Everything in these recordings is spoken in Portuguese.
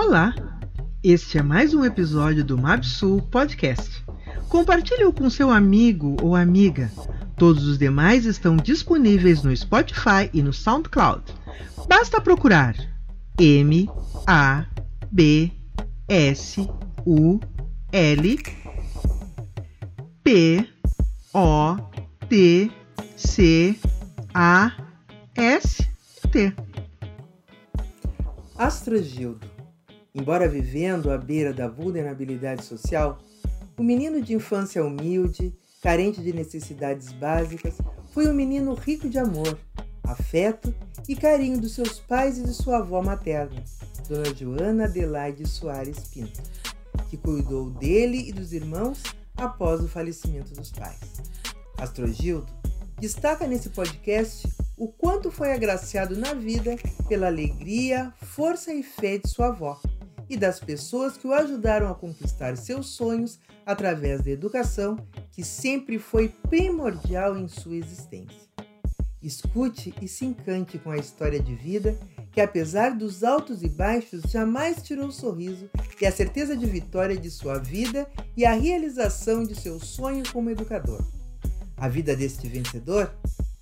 Olá! Este é mais um episódio do Mabsul Podcast. Compartilhe-o com seu amigo ou amiga. Todos os demais estão disponíveis no Spotify e no SoundCloud. Basta procurar M A B S U L P O T C A S T. Astrogildo. Embora vivendo à beira da vulnerabilidade social, o menino de infância humilde, carente de necessidades básicas, foi um menino rico de amor, afeto e carinho dos seus pais e de sua avó materna, Dona Joana Adelaide Soares Pinto, que cuidou dele e dos irmãos após o falecimento dos pais. Astrogildo destaca nesse podcast o quanto foi agraciado na vida pela alegria, força e fé de sua avó e das pessoas que o ajudaram a conquistar seus sonhos através da educação, que sempre foi primordial em sua existência. Escute e se encante com a história de vida que, apesar dos altos e baixos, jamais tirou o sorriso e a certeza de vitória de sua vida e a realização de seu sonho como educador. A vida deste vencedor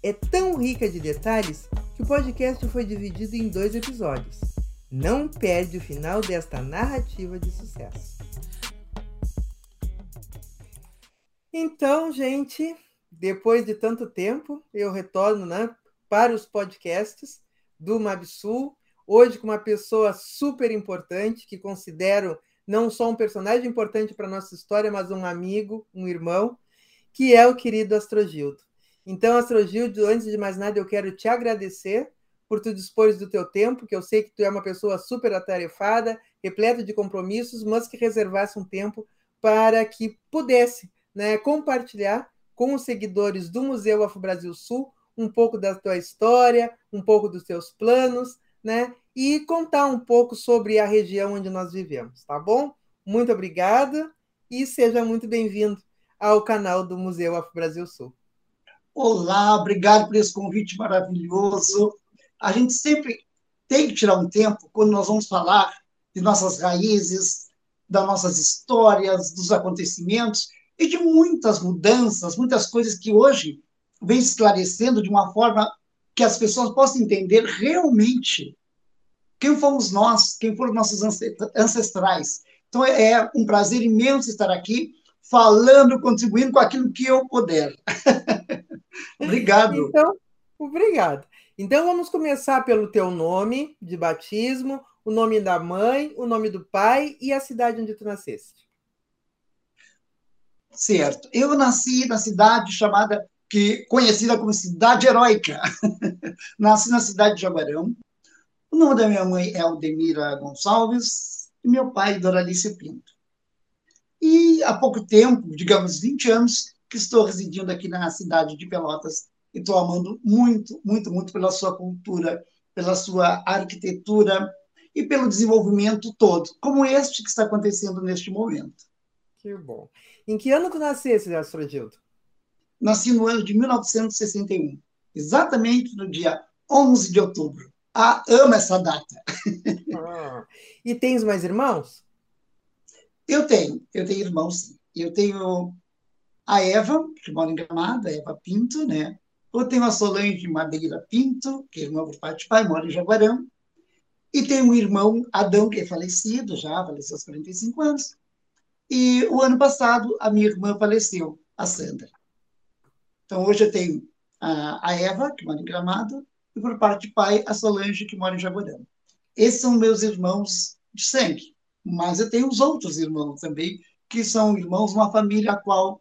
é tão rica de detalhes que o podcast foi dividido em dois episódios. Não perde o final desta narrativa de sucesso. Então, gente, depois de tanto tempo, eu retorno né, para os podcasts do Mabsul, hoje com uma pessoa super importante, que considero não só um personagem importante para a nossa história, mas um amigo, um irmão, que é o querido Astrogildo. Então, Astrogildo, antes de mais nada, eu quero te agradecer por tu dispores do teu tempo, que eu sei que tu é uma pessoa super atarefada, repleta de compromissos, mas que reservasse um tempo para que pudesse né, compartilhar com os seguidores do Museu Afro Brasil Sul um pouco da tua história, um pouco dos teus planos, né? E contar um pouco sobre a região onde nós vivemos, tá bom? Muito obrigada e seja muito bem-vindo ao canal do Museu Afro Brasil Sul. Olá, obrigado por esse convite maravilhoso. A gente sempre tem que tirar um tempo quando nós vamos falar de nossas raízes, das nossas histórias, dos acontecimentos e de muitas mudanças, muitas coisas que hoje vem esclarecendo de uma forma que as pessoas possam entender realmente quem fomos nós, quem foram nossos ancestrais. Então é um prazer imenso estar aqui falando, contribuindo com aquilo que eu puder. Obrigado. Então, obrigado. Então vamos começar pelo teu nome de batismo, o nome da mãe, o nome do pai e a cidade onde tu nasceste. Certo. Eu nasci na cidade chamada que conhecida como cidade heróica. nasci na cidade de Jaguarão. O nome da minha mãe é Aldemira Gonçalves e meu pai Doralice Pinto. E há pouco tempo, digamos 20 anos, que estou residindo aqui na cidade de Pelotas e estou amando muito, muito, muito pela sua cultura, pela sua arquitetura e pelo desenvolvimento todo, como este que está acontecendo neste momento. Que bom. Em que ano tu nascesse, Astrogildo? Nasci no ano de 1961, exatamente no dia 11 de outubro. Ah, amo essa data. Ah, e tens mais irmãos? Eu tenho, eu tenho irmãos, sim. Eu tenho a Eva, que mora em Gramado, a Eva Pinto, né? Eu tenho a Solange Madeira Pinto, que é irmã por parte de pai, mora em Jaguarão. E tenho um irmão, Adão, que é falecido já, faleceu aos 45 anos. E o ano passado, a minha irmã faleceu, a Sandra. Então, hoje eu tenho a, a Eva, que mora em Gramado, e por parte de pai, a Solange, que mora em Jaguarão. Esses são meus irmãos de sangue. Mas eu tenho os outros irmãos também, que são irmãos uma família a qual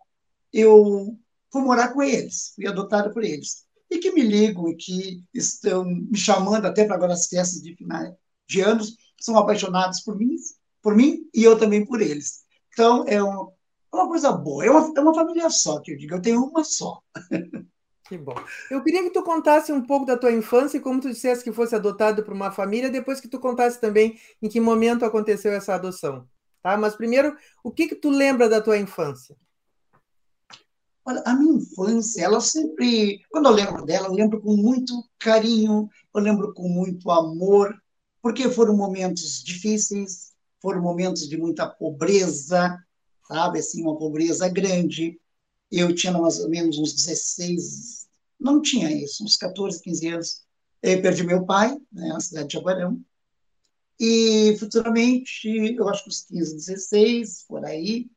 eu fui morar com eles, fui adotado por eles. E que me ligam e que estão me chamando até para agora as festas de final de anos, são apaixonados por mim, por mim e eu também por eles. Então, é, um, é uma coisa boa, é uma, é uma família só, que eu digo, eu tenho uma só. Que bom. Eu queria que tu contasse um pouco da tua infância e como tu dissesse que fosse adotado por uma família, depois que tu contasse também em que momento aconteceu essa adoção. Tá? Mas primeiro, o que, que tu lembra da tua infância? Olha, a minha infância, ela sempre, quando eu lembro dela, eu lembro com muito carinho, eu lembro com muito amor, porque foram momentos difíceis, foram momentos de muita pobreza, sabe, assim, uma pobreza grande. Eu tinha mais ou menos uns 16, não tinha isso, uns 14, 15 anos. Eu perdi meu pai, né, na cidade de Jaguarão, e futuramente, eu acho que uns 15, 16, por aí,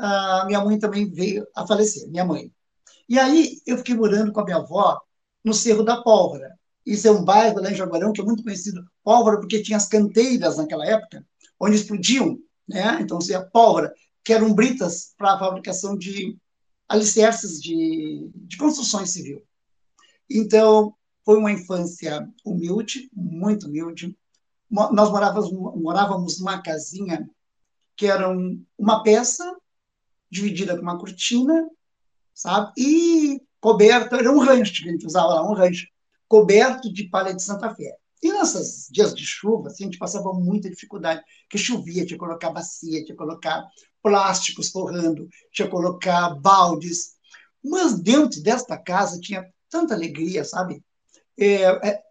a minha mãe também veio a falecer, minha mãe. E aí eu fiquei morando com a minha avó no Cerro da Pólvora. Isso é um bairro lá em Jaguarão que é muito conhecido, pólvora, porque tinha as canteiras naquela época, onde explodiam, né? Então, seria pólvora, que eram britas para a fabricação de alicerces de, de construções civil. Então, foi uma infância humilde, muito humilde. Nós morávamos, morávamos numa casinha que era uma peça dividida com uma cortina, sabe? E coberto, era um rancho que a gente usava lá, um rancho, coberto de palha de Santa Fé. E nesses dias de chuva, assim, a gente passava muita dificuldade, porque chovia, tinha que colocar bacia, tinha que colocar plásticos forrando, tinha que colocar baldes. Mas dentro desta casa tinha tanta alegria, sabe? É, é,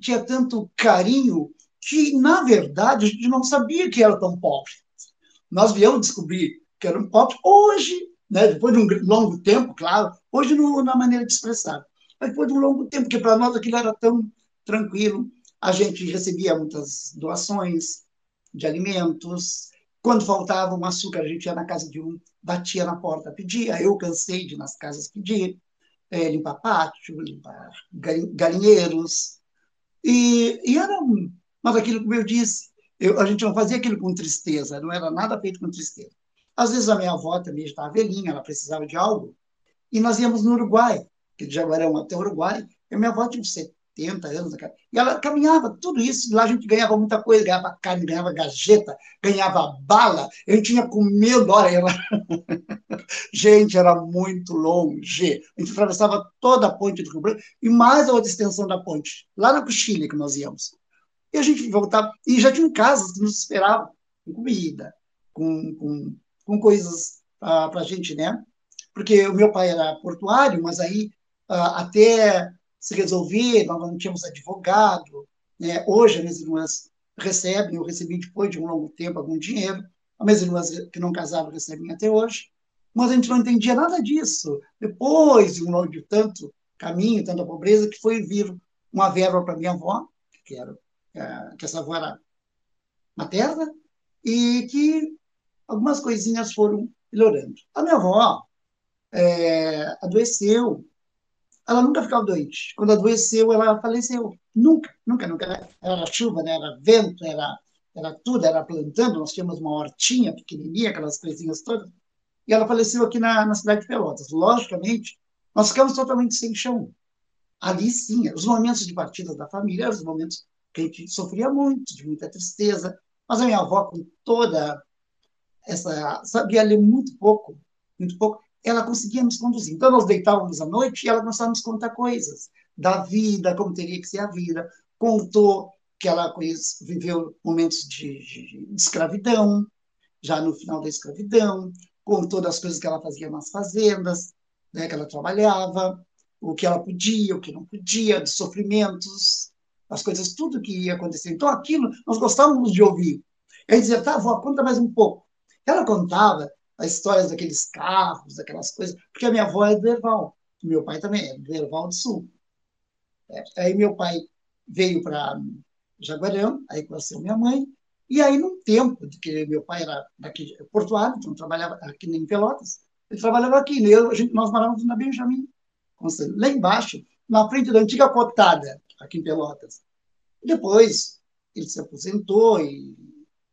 tinha tanto carinho que, na verdade, a gente não sabia que era tão pobre. Nós viemos descobrir que era um pobre hoje, né, depois de um longo tempo, claro, hoje no, na maneira de expressar, mas depois de um longo tempo, porque para nós aquilo era tão tranquilo, a gente recebia muitas doações de alimentos, quando faltava um açúcar, a gente ia na casa de um, batia na porta, pedia, eu cansei de ir nas casas pedir, é, limpar pátio, limpar galinheiros. E, e era. Mas aquilo, como eu disse, eu, a gente não fazia aquilo com tristeza, não era nada feito com tristeza. Às vezes a minha avó também estava velhinha, ela precisava de algo, e nós íamos no Uruguai, que de Jaguarão até o Uruguai, e minha avó tinha 70 anos, e ela caminhava tudo isso, e lá a gente ganhava muita coisa, ganhava carne, ganhava gajeta, ganhava bala, gente tinha com medo, olha, ela... gente, era muito longe, a gente atravessava toda a ponte do Rio Branco, e mais a outra extensão da ponte, lá na Cochilha que nós íamos. E a gente voltava, e já tinha casas que nos esperavam, com comida, com, com, com coisas ah, para a gente, né? Porque o meu pai era portuário, mas aí ah, até se resolver, nós não tínhamos advogado. Né? Hoje, as minhas irmãs recebem, eu recebi depois de um longo tempo algum dinheiro, as minhas irmãs que não casavam recebem até hoje, mas a gente não entendia nada disso. Depois de um longo de tanto caminho, tanta pobreza, que foi vir uma verba para minha avó, que, era, é, que essa avó era materna, e que algumas coisinhas foram melhorando. A minha avó é, adoeceu ela nunca ficava doente. Quando adoeceu, ela faleceu. Nunca, nunca, nunca. Era, chuva, né? era vento, era, era tudo, era plantando. Nós tínhamos uma hortinha pequenininha, aquelas coisinhas todas. E ela faleceu aqui na, na cidade de Pelotas. Logicamente, nós ficamos totalmente sem chão. Ali sim, os momentos de partida da família os momentos que a gente sofria muito, de muita tristeza. Mas a minha avó, com toda essa. sabia ler muito pouco, muito pouco ela conseguia nos conduzir. Então, nós deitávamos à noite e ela começava a nos contar coisas da vida, como teria que ser a vida. Contou que ela viveu momentos de, de, de escravidão, já no final da escravidão, contou das coisas que ela fazia nas fazendas, né, que ela trabalhava, o que ela podia, o que não podia, dos sofrimentos, as coisas, tudo que ia acontecer. Então, aquilo nós gostávamos de ouvir. Aí dizia, tá, vó, conta mais um pouco. Ela contava as histórias daqueles carros, daquelas coisas, porque a minha avó é do Erval, meu pai também é do Erval do Sul. É, aí meu pai veio para Jaguarão, aí conheceu minha mãe, e aí num tempo, que meu pai era daqui, portuário, então trabalhava aqui em Pelotas, ele trabalhava aqui, né? eu, a gente, nós morávamos na Benjamin, lá embaixo, na frente da antiga cotada, aqui em Pelotas. Depois, ele se aposentou e,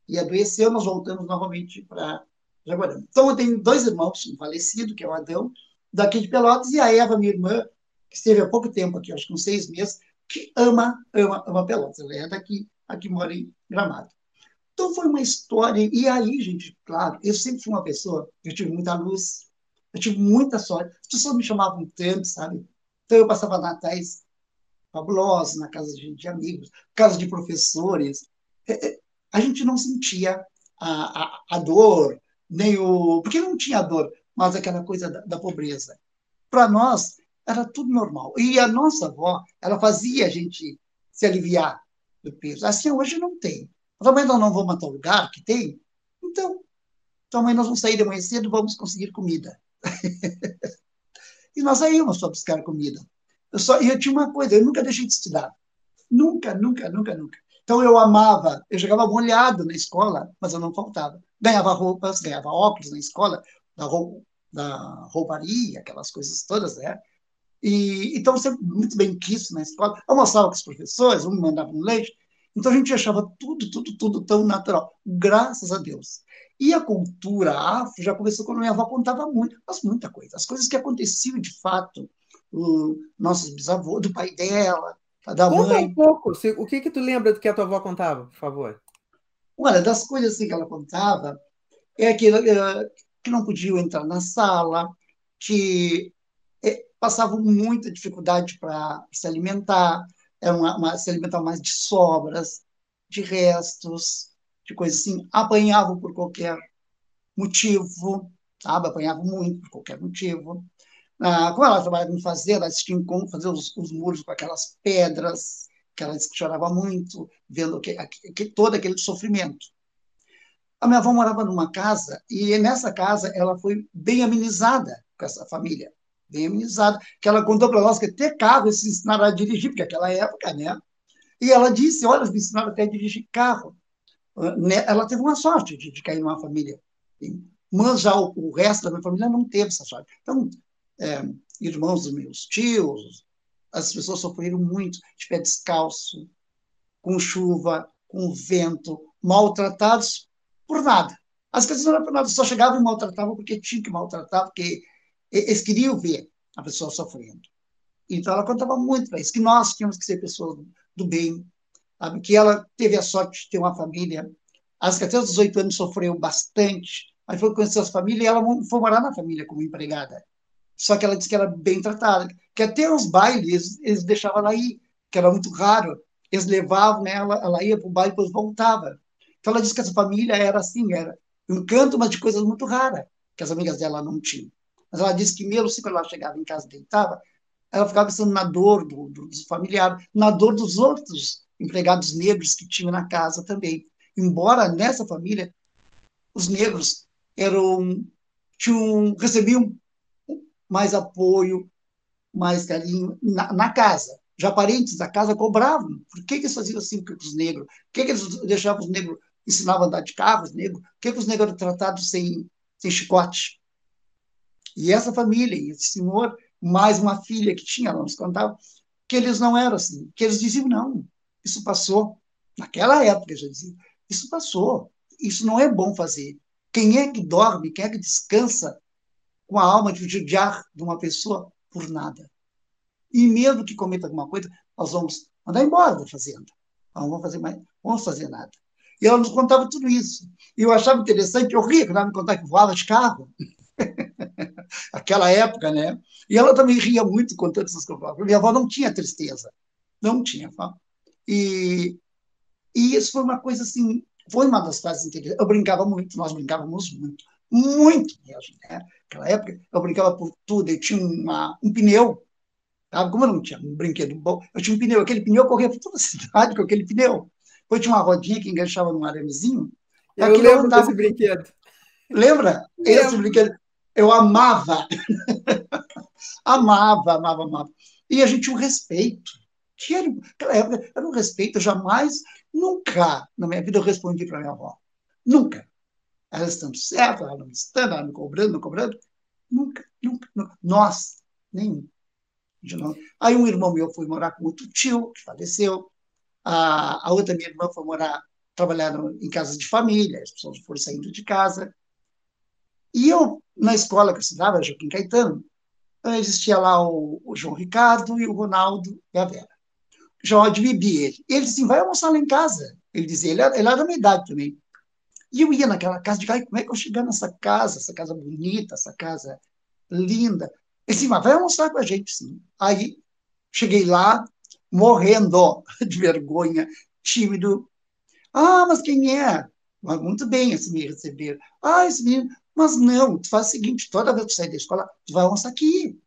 e adoeceu, nós voltamos novamente para Jaguarão. Então, eu tenho dois irmãos, um falecido, que é o Adão, daqui de Pelotas, e a Eva, minha irmã, que esteve há pouco tempo aqui, acho que uns seis meses, que ama, ama, ama Pelotas. Ela é daqui, aqui mora em Gramado. Então, foi uma história. E aí, gente, claro, eu sempre fui uma pessoa, eu tive muita luz, eu tive muita sorte. As pessoas me chamavam tanto, sabe? Então, eu passava natais fabulosos na casa de, de amigos, casa de professores. A gente não sentia a, a, a dor, nem o. Porque não tinha dor, mas aquela coisa da, da pobreza. Para nós, era tudo normal. E a nossa avó, ela fazia a gente se aliviar. do peso. Assim, hoje não tem. Também nós não vamos matar o lugar que tem, então, também nós vamos sair de manhã cedo vamos conseguir comida. e nós saímos para buscar comida. Eu, só, eu tinha uma coisa, eu nunca deixei de estudar. Nunca, nunca, nunca, nunca. Então eu amava, eu jogava molhado na escola, mas eu não faltava. Ganhava roupas, ganhava óculos na escola, da, roupa, da rouparia, aquelas coisas todas, né? E, então, sempre muito bem quisto na escola. Eu mostrava com os professores, um me mandava um leite. Então, a gente achava tudo, tudo, tudo tão natural. Graças a Deus. E a cultura afro já começou quando minha avó contava muito, mas muita coisa. As coisas que aconteciam de fato, o nossos bisavôs, do pai dela, da Conta mãe. um pouco. O que que tu lembra do que a tua avó contava, por favor? Olha, das coisas assim que ela contava, é que, uh, que não podiam entrar na sala, que é, passavam muita dificuldade para se alimentar, era uma, uma, se alimentavam mais de sobras, de restos, de coisas assim, apanhavam por qualquer motivo, sabe? Apanhavam muito por qualquer motivo. Ah, como ela trabalhava em fazenda, elas tinham como fazer os, os, muros com aquelas pedras, que ela chorava muito, vendo que, que, todo aquele sofrimento. A minha avó morava numa casa, e nessa casa ela foi bem amenizada com essa família, bem amenizada, que ela contou para nós que até carro se ensinaram a dirigir, porque naquela época, né? E ela disse, olha, me ensinaram até a dirigir carro. Né, ela teve uma sorte de, cair numa família, mas já o, resto da minha família não teve essa sorte. Então, é, irmãos dos meus tios, as pessoas sofreram muito de pé descalço, com chuva, com vento, maltratados por nada. As coisas não eram por nada, só chegavam e maltratavam porque tinham que maltratar, porque eles queriam ver a pessoa sofrendo. Então, ela contava muito para isso, que nós tínhamos que ser pessoas do bem, sabe? que ela teve a sorte de ter uma família. Aos 14, 18 anos sofreu bastante, mas foi conhecer as famílias e ela foi morar na família como empregada. Só que ela disse que era bem tratada, que até os bailes eles deixavam ela ir, que era muito raro. Eles levavam ela, ela ia para o baile e depois voltava. Então ela disse que essa família era assim, era um canto, mas de coisas muito raras, que as amigas dela não tinham. Mas ela disse que mesmo assim, quando ela chegava em casa e deitava, ela ficava pensando na dor do, do, dos familiares, na dor dos outros empregados negros que tinham na casa também. Embora nessa família os negros eram tinham recebiam mais apoio, mais carinho na, na casa. Já parentes da casa cobravam. Por que, que eles faziam assim com os negros? Por que, que eles deixavam os negros, ensinavam a andar de carro, os negros? Por que, que os negros eram tratados sem, sem chicote? E essa família, esse senhor, mais uma filha que tinha, ela nos contava, que eles não eram assim, que eles diziam, não, isso passou. Naquela época, já dizia, isso passou, isso não é bom fazer. Quem é que dorme, quem é que descansa com a alma de judiar de uma pessoa por nada? E mesmo que cometa alguma coisa, nós vamos mandar embora da fazenda. Não vamos fazer mais, vamos fazer nada. E ela nos contava tudo isso. E eu achava interessante, eu ria quando ela me contava que voava de carro. Aquela época, né? E ela também ria muito contando essas coisas. Minha avó não tinha tristeza. Não tinha. E, e isso foi uma coisa assim, foi uma das fases interessantes. Eu brincava muito, nós brincávamos muito, muito mesmo. Né? Naquela época, eu brincava por tudo. Eu tinha uma, um pneu, sabe? como eu não tinha um brinquedo bom, eu tinha um pneu. Aquele pneu corria por toda a cidade com aquele pneu. Depois tinha uma rodinha que enganchava num aramezinho. Eu lembro desse brinquedo. Lembra? Lembro. Esse brinquedo. Eu amava. amava, amava, amava. E a gente tinha um respeito que era, naquela época, era um respeito, eu jamais, nunca na minha vida eu respondi para minha avó. Nunca. Ela estando certa, ela não estando, ela me cobrando, não cobrando. Nunca, nunca, nunca. Nós, nenhum. Não... Aí um irmão meu foi morar com outro tio, que faleceu. A, a outra minha irmã foi morar, trabalhar em casas de família, as pessoas foram saindo de casa. E eu, na escola que eu estudava, Joaquim Caetano, existia lá o, o João Ricardo e o Ronaldo e a Vera. Jorge bebia ele. Ele disse assim, vai almoçar lá em casa. Ele dizia, ele ele era da minha idade também. E eu ia naquela casa, de como é que eu chegar nessa casa, essa casa bonita, essa casa linda. Ele disse, mas vai almoçar com a gente, sim. Aí, cheguei lá, morrendo de vergonha, tímido. Ah, mas quem é? Mas muito bem, assim, me receber. Ah, esse menino. Mas não, tu faz o seguinte, toda vez que tu sair da escola, tu vai almoçar aqui.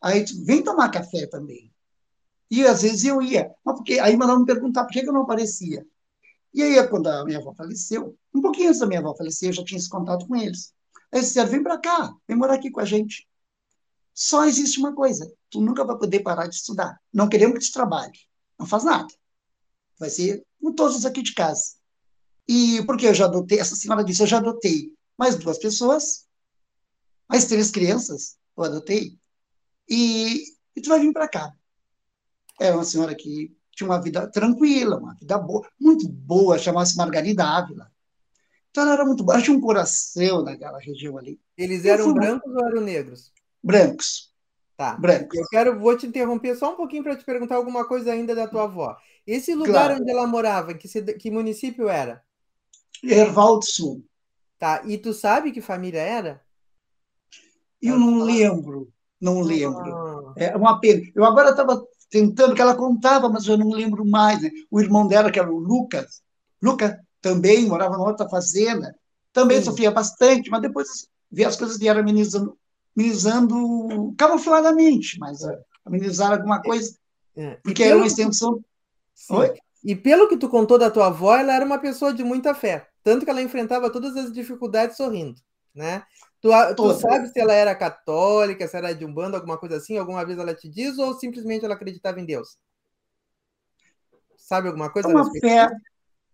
Aí tu vem tomar café também. E às vezes eu ia. Mas porque, aí mandavam me perguntar por que eu não aparecia. E aí, quando a minha avó faleceu, um pouquinho antes da minha avó falecer, eu já tinha esse contato com eles. Aí eles disseram, vem para cá, vem morar aqui com a gente. Só existe uma coisa, tu nunca vai poder parar de estudar. Não queremos que tu trabalhe. Não faz nada. Vai ser com todos aqui de casa. E porque eu já adotei, essa senhora disse, eu já adotei mais duas pessoas, mais três crianças, eu adotei, e, e tu vai vir para cá. É uma senhora que tinha uma vida tranquila, uma vida boa, muito boa, chamava-se Margarida Ávila. Então ela era muito boa, ela tinha um coração naquela região ali. Eles eram fui... brancos ou eram negros? Brancos. Tá. Brancos. Eu quero, vou te interromper só um pouquinho para te perguntar alguma coisa ainda da tua avó. Esse lugar claro. onde ela morava, que, que município era? Erval do Sul. Tá. E tu sabe que família era? Eu não lembro, não lembro. Ah. É uma pena. Eu agora estava tentando, que ela contava, mas eu não lembro mais. Né? O irmão dela, que era o Lucas, Lucas também morava numa outra fazenda, também Sim. sofria bastante, mas depois vi as coisas vieram amenizando, amenizando camufladamente, mas é. amenizaram alguma coisa, é. porque era uma extensão. Oi? E pelo que tu contou da tua avó, ela era uma pessoa de muita fé, tanto que ela enfrentava todas as dificuldades sorrindo, né? Tu, tu sabe se ela era católica, se era de um bando, alguma coisa assim? Alguma vez ela te diz ou simplesmente ela acreditava em Deus? Sabe alguma coisa? Uma fé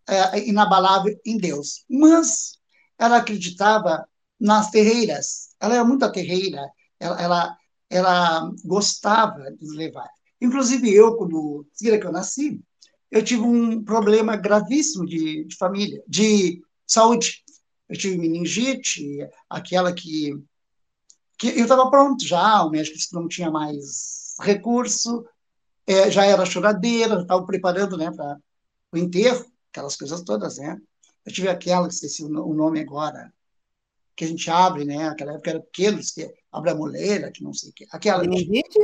é, inabalável em Deus. Mas ela acreditava nas terreiras. Ela era muito terreira. Ela, ela, ela gostava de levar. Inclusive eu, quando que eu nasci, eu tive um problema gravíssimo de, de família, de saúde eu tive meningite, aquela que, que eu estava pronto já, o médico disse que não tinha mais recurso, é, já era choradeira, estava preparando né, para o enterro, aquelas coisas todas, né? Eu tive aquela, esqueci o nome agora, que a gente abre, né? Aquela época era pequeno, que abre a moleira, que não sei o quê. Aquela, meningite?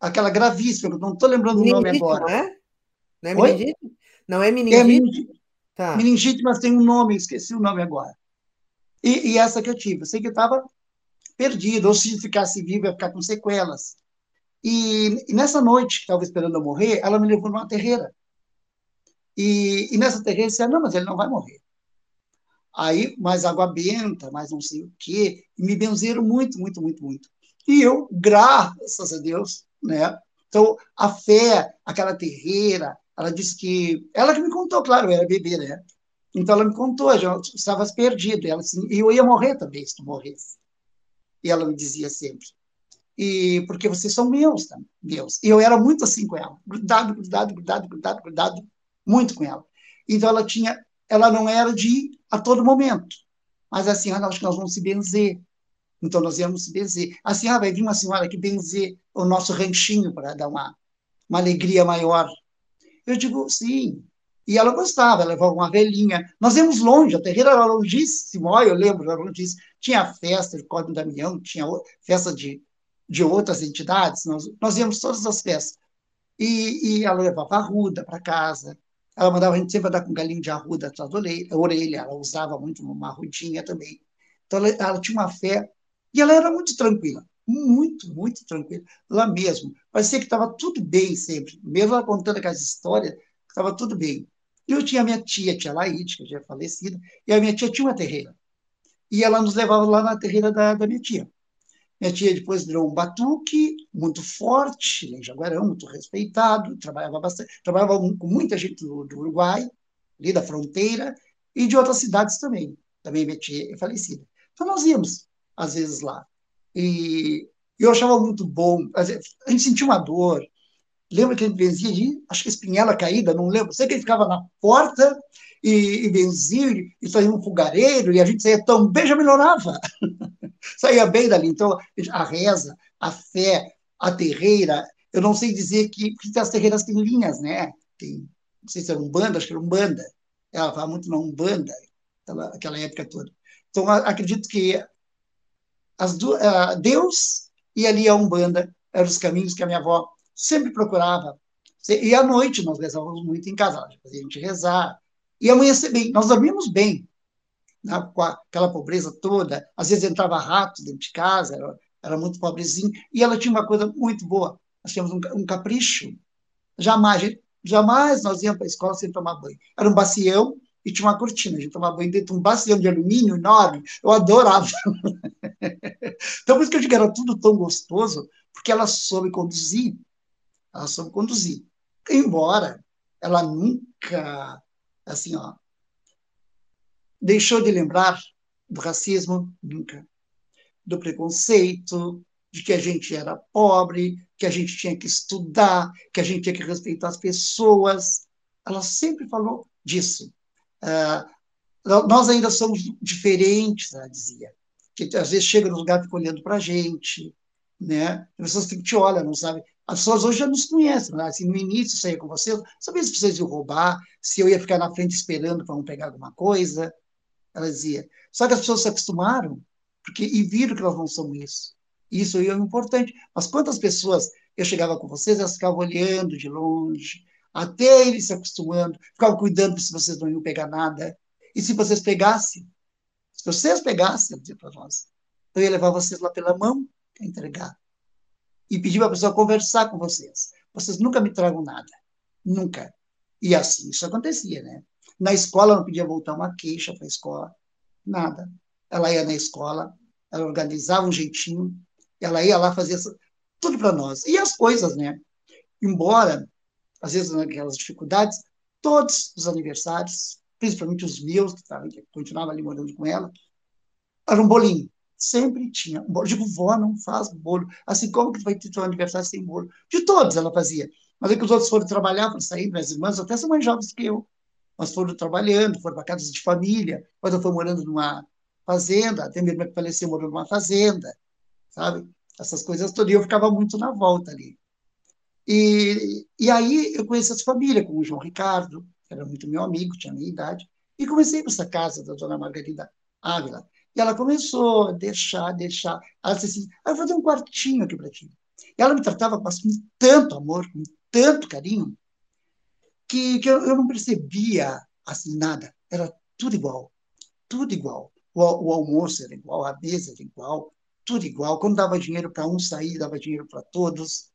Aquela gravíssima, não estou lembrando meningite, o nome agora. Não é? Não é meningite? Não é meningite? É meningite. Tá. Meningite, mas tem um nome, esqueci o nome agora. E, e essa que eu tive, eu sei que eu estava perdido, ou se ficasse vivo, ia ficar com sequelas. E, e nessa noite, que estava esperando eu morrer, ela me levou numa terreira. E, e nessa terreira, disse, não, mas ele não vai morrer. Aí, mais água benta, mais não sei o quê, me benzeram muito, muito, muito, muito. E eu, graças a Deus, né? Então, a fé, aquela terreira, ela disse que. Ela que me contou, claro, eu era bebê, né? Então ela me contou, já estavas perdido. Ela assim, eu ia morrer também se tu morresse. E ela me dizia sempre. E porque vocês são meus, tá? meus. E eu era muito assim com ela, grudado, grudado, grudado, grudado, grudado, muito com ela. Então ela tinha, ela não era de ir a todo momento, mas assim, ah, acho que nós vamos se benzer. Então nós íamos se benzer. Assim, ah, vai vir uma senhora que benzer o nosso ranchinho para dar uma, uma alegria maior eu digo, sim. E ela gostava, ela levava uma velhinha. Nós íamos longe, a terreira era longíssimo, olha, eu lembro, era longíssimo. Tinha festa de Código Damião, tinha festa de, de outras entidades, nós, nós íamos todas as festas. E, e ela levava arruda para casa, ela mandava a gente sempre andar com galinho de arruda atrás da orelha, ela usava muito uma arrudinha também. Então ela, ela tinha uma fé, e ela era muito tranquila muito, muito tranquilo, lá mesmo. Parecia que estava tudo bem sempre, mesmo ela contando aquelas histórias, estava tudo bem. Eu tinha minha tia, tia Laíde, que já é falecida, e a minha tia tinha uma terreira. E ela nos levava lá na terreira da, da minha tia. Minha tia depois virou um batuque muito forte, em Jaguarão, muito respeitado, trabalhava bastante, trabalhava com muita gente do, do Uruguai, ali da fronteira, e de outras cidades também. Também minha tia é falecida. Então nós íamos, às vezes, lá. E eu achava muito bom. A gente sentia uma dor. Lembra que gente benzia de, acho que espinhela caída, não lembro. Sei que ele ficava na porta e, e benzia e saía um fogareiro e a gente saía tão bem, já melhorava. saía bem dali. Então, a reza, a fé, a terreira, eu não sei dizer que, porque as terreiras têm linhas, né? Tem, não sei se era Umbanda, acho que era Umbanda. Ela falava muito na Umbanda, aquela, aquela época toda. Então, acredito que uh, Deus e ali a Umbanda eram os caminhos que a minha avó sempre procurava. E à noite nós rezávamos muito em casa, a gente rezar. E amanhecer bem, nós dormíamos bem, né, com aquela pobreza toda. Às vezes entrava rato dentro de casa, era, era muito pobrezinho. E ela tinha uma coisa muito boa. nós tínhamos um, um capricho. Jamais, jamais nós íamos para a escola sem tomar banho. Era um bacião e tinha uma cortina. A gente tomava banho dentro de um bacião de alumínio enorme. Eu adorava. então, por isso que eu digo que era tudo tão gostoso, porque ela soube conduzir. Ela soube conduzir. Embora ela nunca, assim, ó, deixou de lembrar do racismo, nunca. Do preconceito, de que a gente era pobre, que a gente tinha que estudar, que a gente tinha que respeitar as pessoas. Ela sempre falou disso. Uh, nós ainda somos diferentes, ela dizia. Que às vezes chega no lugar fica olhando para a gente, né? As pessoas que te olham, não sabem. As pessoas hoje já nos conhecem, né? assim, no início eu saía com vocês, sabia se vocês iam roubar, se eu ia ficar na frente esperando para não pegar alguma coisa. Ela dizia. Só que as pessoas se acostumaram porque, e viram que nós não somos isso. Isso aí é importante. Mas quantas pessoas eu chegava com vocês, elas ficavam olhando de longe, até eles se acostumando, ficavam cuidando se vocês não iam pegar nada. E se vocês pegassem, se vocês pegassem, dizia para nós, eu ia levar vocês lá pela mão para entregar. E pedir para a pessoa conversar com vocês. Vocês nunca me tragam nada. Nunca. E assim isso acontecia, né? Na escola não podia voltar uma queixa para a escola, nada. Ela ia na escola, ela organizava um jeitinho, ela ia lá fazer tudo para nós. E as coisas, né? Embora, às vezes, naquelas dificuldades, todos os aniversários, principalmente os meus, que, tava, que continuava ali morando com ela, era um bolinho. Sempre tinha um bolo. Digo, vó, não faz bolo. Assim, como que vai ter teu aniversário sem bolo? De todos ela fazia. Mas é que os outros foram trabalhar, foram sair, minhas irmãs até são mais jovens que eu. Mas foram trabalhando, foram para casas de família. Quando eu fui morando numa fazenda, até minha irmã que faleceu morou numa fazenda, sabe? Essas coisas todas. E eu ficava muito na volta ali. E, e aí eu conheci essa família, com o João Ricardo, que era muito meu amigo, tinha minha idade, e comecei para essa casa da dona Margarida Ávila. E ela começou a deixar, deixar. Ela disse assim: ah, eu vou fazer um quartinho aqui para ti. E ela me tratava com tanto amor, com tanto carinho, que, que eu, eu, não percebia assim nada. Era tudo igual. Tudo igual. O, o almoço era igual, a mesa era igual, tudo igual. Quando dava dinheiro para um sair, dava dinheiro para todos.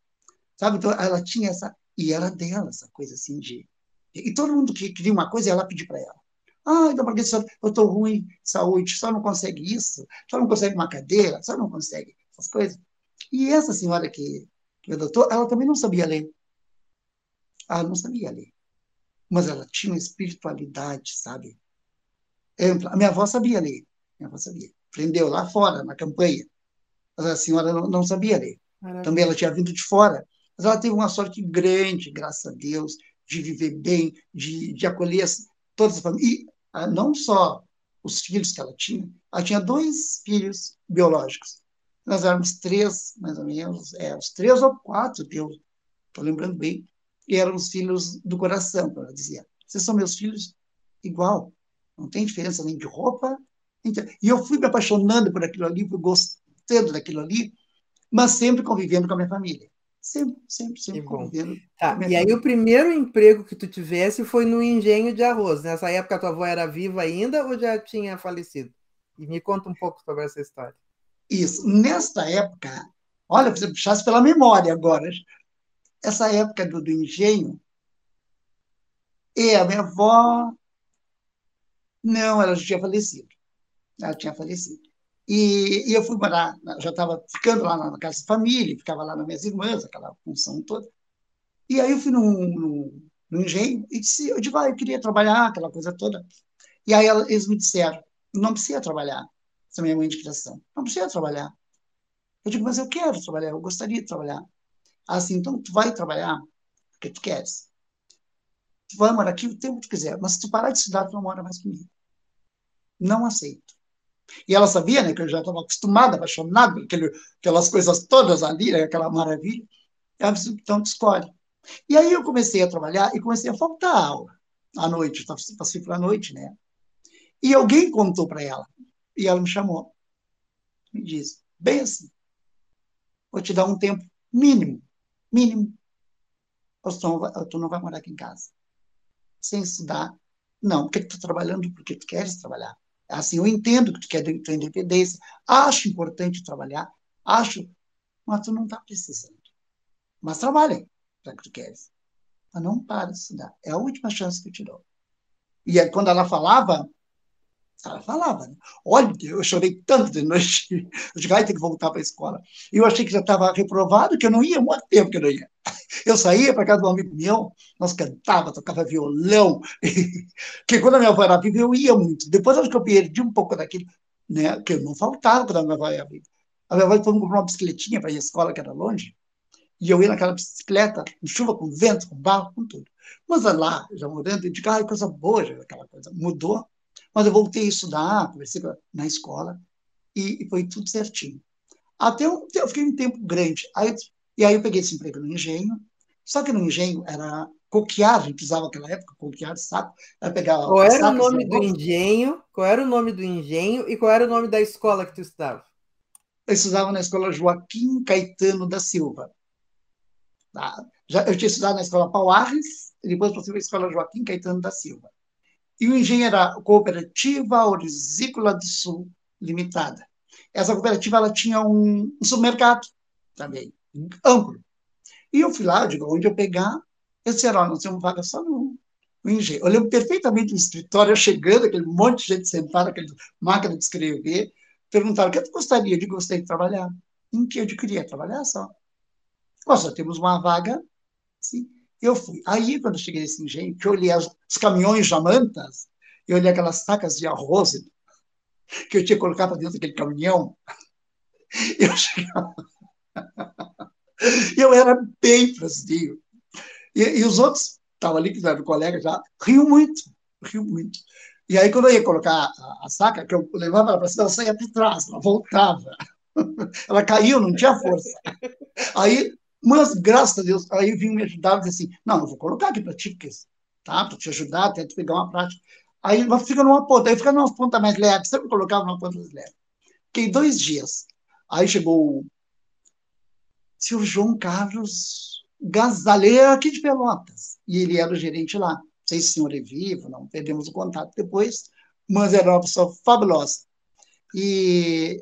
Sabe? Então, ela tinha essa. E era dela, essa coisa assim de. E todo mundo que queria uma coisa, ela pedia para ela. Ah, então, porque eu estou ruim de saúde, só não consegue isso, só não consegue uma cadeira, só não consegue essas coisas. E essa senhora que, que adotou, ela também não sabia ler. Ela não sabia ler. Mas ela tinha uma espiritualidade, sabe? A minha avó sabia ler. Minha avó sabia. Aprendeu lá fora, na campanha. Mas a senhora não, não sabia ler. Maravilha. Também ela tinha vindo de fora. Mas ela teve uma sorte grande, graças a Deus, de viver bem, de, de acolher todas as famílias. E ah, não só os filhos que ela tinha, ela tinha dois filhos biológicos. Nós éramos três, mais ou menos, é, os três ou quatro, eu estou lembrando bem, e eram os filhos do coração, como ela dizia. Vocês são meus filhos igual, não tem diferença nem de roupa. E eu fui me apaixonando por aquilo ali, fui gostando daquilo ali, mas sempre convivendo com a minha família. Sempre, sempre, sempre convivendo. Tá, e aí o primeiro emprego que tu tivesse foi no engenho de arroz. Nessa época tua avó era viva ainda ou já tinha falecido? E me conta um pouco sobre essa história. Isso. Nesta época, olha, você puxasse pela memória agora. Essa época do, do engenho, e a minha avó, não, ela já tinha falecido. Ela tinha falecido. E, e eu fui morar, já estava ficando lá na casa de família, ficava lá nas minhas irmãs, aquela função toda. E aí eu fui num, num engenho e disse, eu digo, ah, eu queria trabalhar, aquela coisa toda. E aí eles me disseram, não precisa trabalhar, essa é minha mãe de criação, não precisa trabalhar. Eu digo, mas eu quero trabalhar, eu gostaria de trabalhar. Assim, então tu vai trabalhar porque tu queres. Tu vai morar aqui o tempo que tu quiser, mas se tu parar de estudar, tu não mora mais comigo. Não aceito. E ela sabia, né, que eu já estava acostumada, apaixonada aquele, aquelas coisas todas ali, né, aquela maravilha. Ela disse, então, escolhe. E aí eu comecei a trabalhar e comecei a faltar aula à noite, passei para a noite, né? E alguém contou para ela, e ela me chamou. Me disse, bem assim, vou te dar um tempo mínimo, mínimo. Ou tu não vai morar aqui em casa. Sem estudar. Não, porque tu está trabalhando porque tu queres trabalhar. Assim, eu entendo que tu quer tua independência, acho importante trabalhar, acho, mas tu não está precisando. mas trabalha, já que tu queres. Mas não para de estudar. É a última chance que eu te dou. E aí, quando ela falava, ela falava, né? Olha, eu chorei tanto de noite. Eu digo, ai, tem que voltar para a escola. E eu achei que já estava reprovado, que eu não ia, muito tempo que eu não ia. Eu saía para casa de um amigo meu, nós cantava, tocava violão. que quando a minha avó era viva, eu ia muito. Depois acho que eu perdi um pouco daquilo, né? Que eu não faltava quando a minha avó era viva. A minha avó foi comprar uma bicicletinha para ir à escola, que era longe. E eu ia naquela bicicleta, com chuva, com vento, com barro, com tudo. Mas lá, já morando, eu digo, ai, coisa boa, aquela coisa. Mudou. Mas eu voltei a estudar, comecei na escola, e, e foi tudo certinho. Até eu, eu fiquei um tempo grande. Aí, e aí eu peguei esse emprego no engenho, só que no engenho era coquear, a gente usava naquela época, coquear de saco. Pegar qual era o nome do engenho? Qual era o nome do engenho e qual era o nome da escola que tu estava? Eu estudava na escola Joaquim Caetano da Silva. Tá? Já, eu tinha estudado na escola Pauares, e depois passei para a escola Joaquim Caetano da Silva. E o engenho era Cooperativa Orizícola do Sul Limitada. Essa cooperativa ela tinha um, um supermercado também, amplo. E eu fui lá, eu digo, onde eu pegar, eu disse, olha, nós temos vaga só no, no engenho. Eu lembro perfeitamente o escritório, chegando, aquele monte de gente sentada, aquele máquina de escrever, perguntaram, o que tu gostaria? Eu digo, gostaria de trabalhar. Em que eu queria trabalhar só. Nós só temos uma vaga, sim. Eu fui. Aí, quando cheguei nesse engenho, que eu olhei as, os caminhões jamantas, eu olhei aquelas sacas de arroz que eu tinha colocado dentro daquele caminhão, eu chegava... eu era bem franzinho. E, e, os outros, estavam ali, que eram colegas já, riam muito, riam muito. E aí, quando eu ia colocar a, a saca, que eu levava ela para cima, ela saía de trás, ela voltava. ela caiu, não tinha força. Aí mas, graças a Deus, aí vinha me ajudar e disse assim: não, eu vou colocar aqui para ti, tá? para te ajudar, até tu pegar uma prática. Aí fica numa ponta, aí fica numa ponta mais leve, sempre colocava numa ponta mais leve. Fiquei dois dias. Aí chegou o seu João Carlos Gazaleira, aqui de Pelotas, e ele era o gerente lá. Não sei se o senhor é vivo, não perdemos o contato depois, mas era uma pessoa fabulosa. E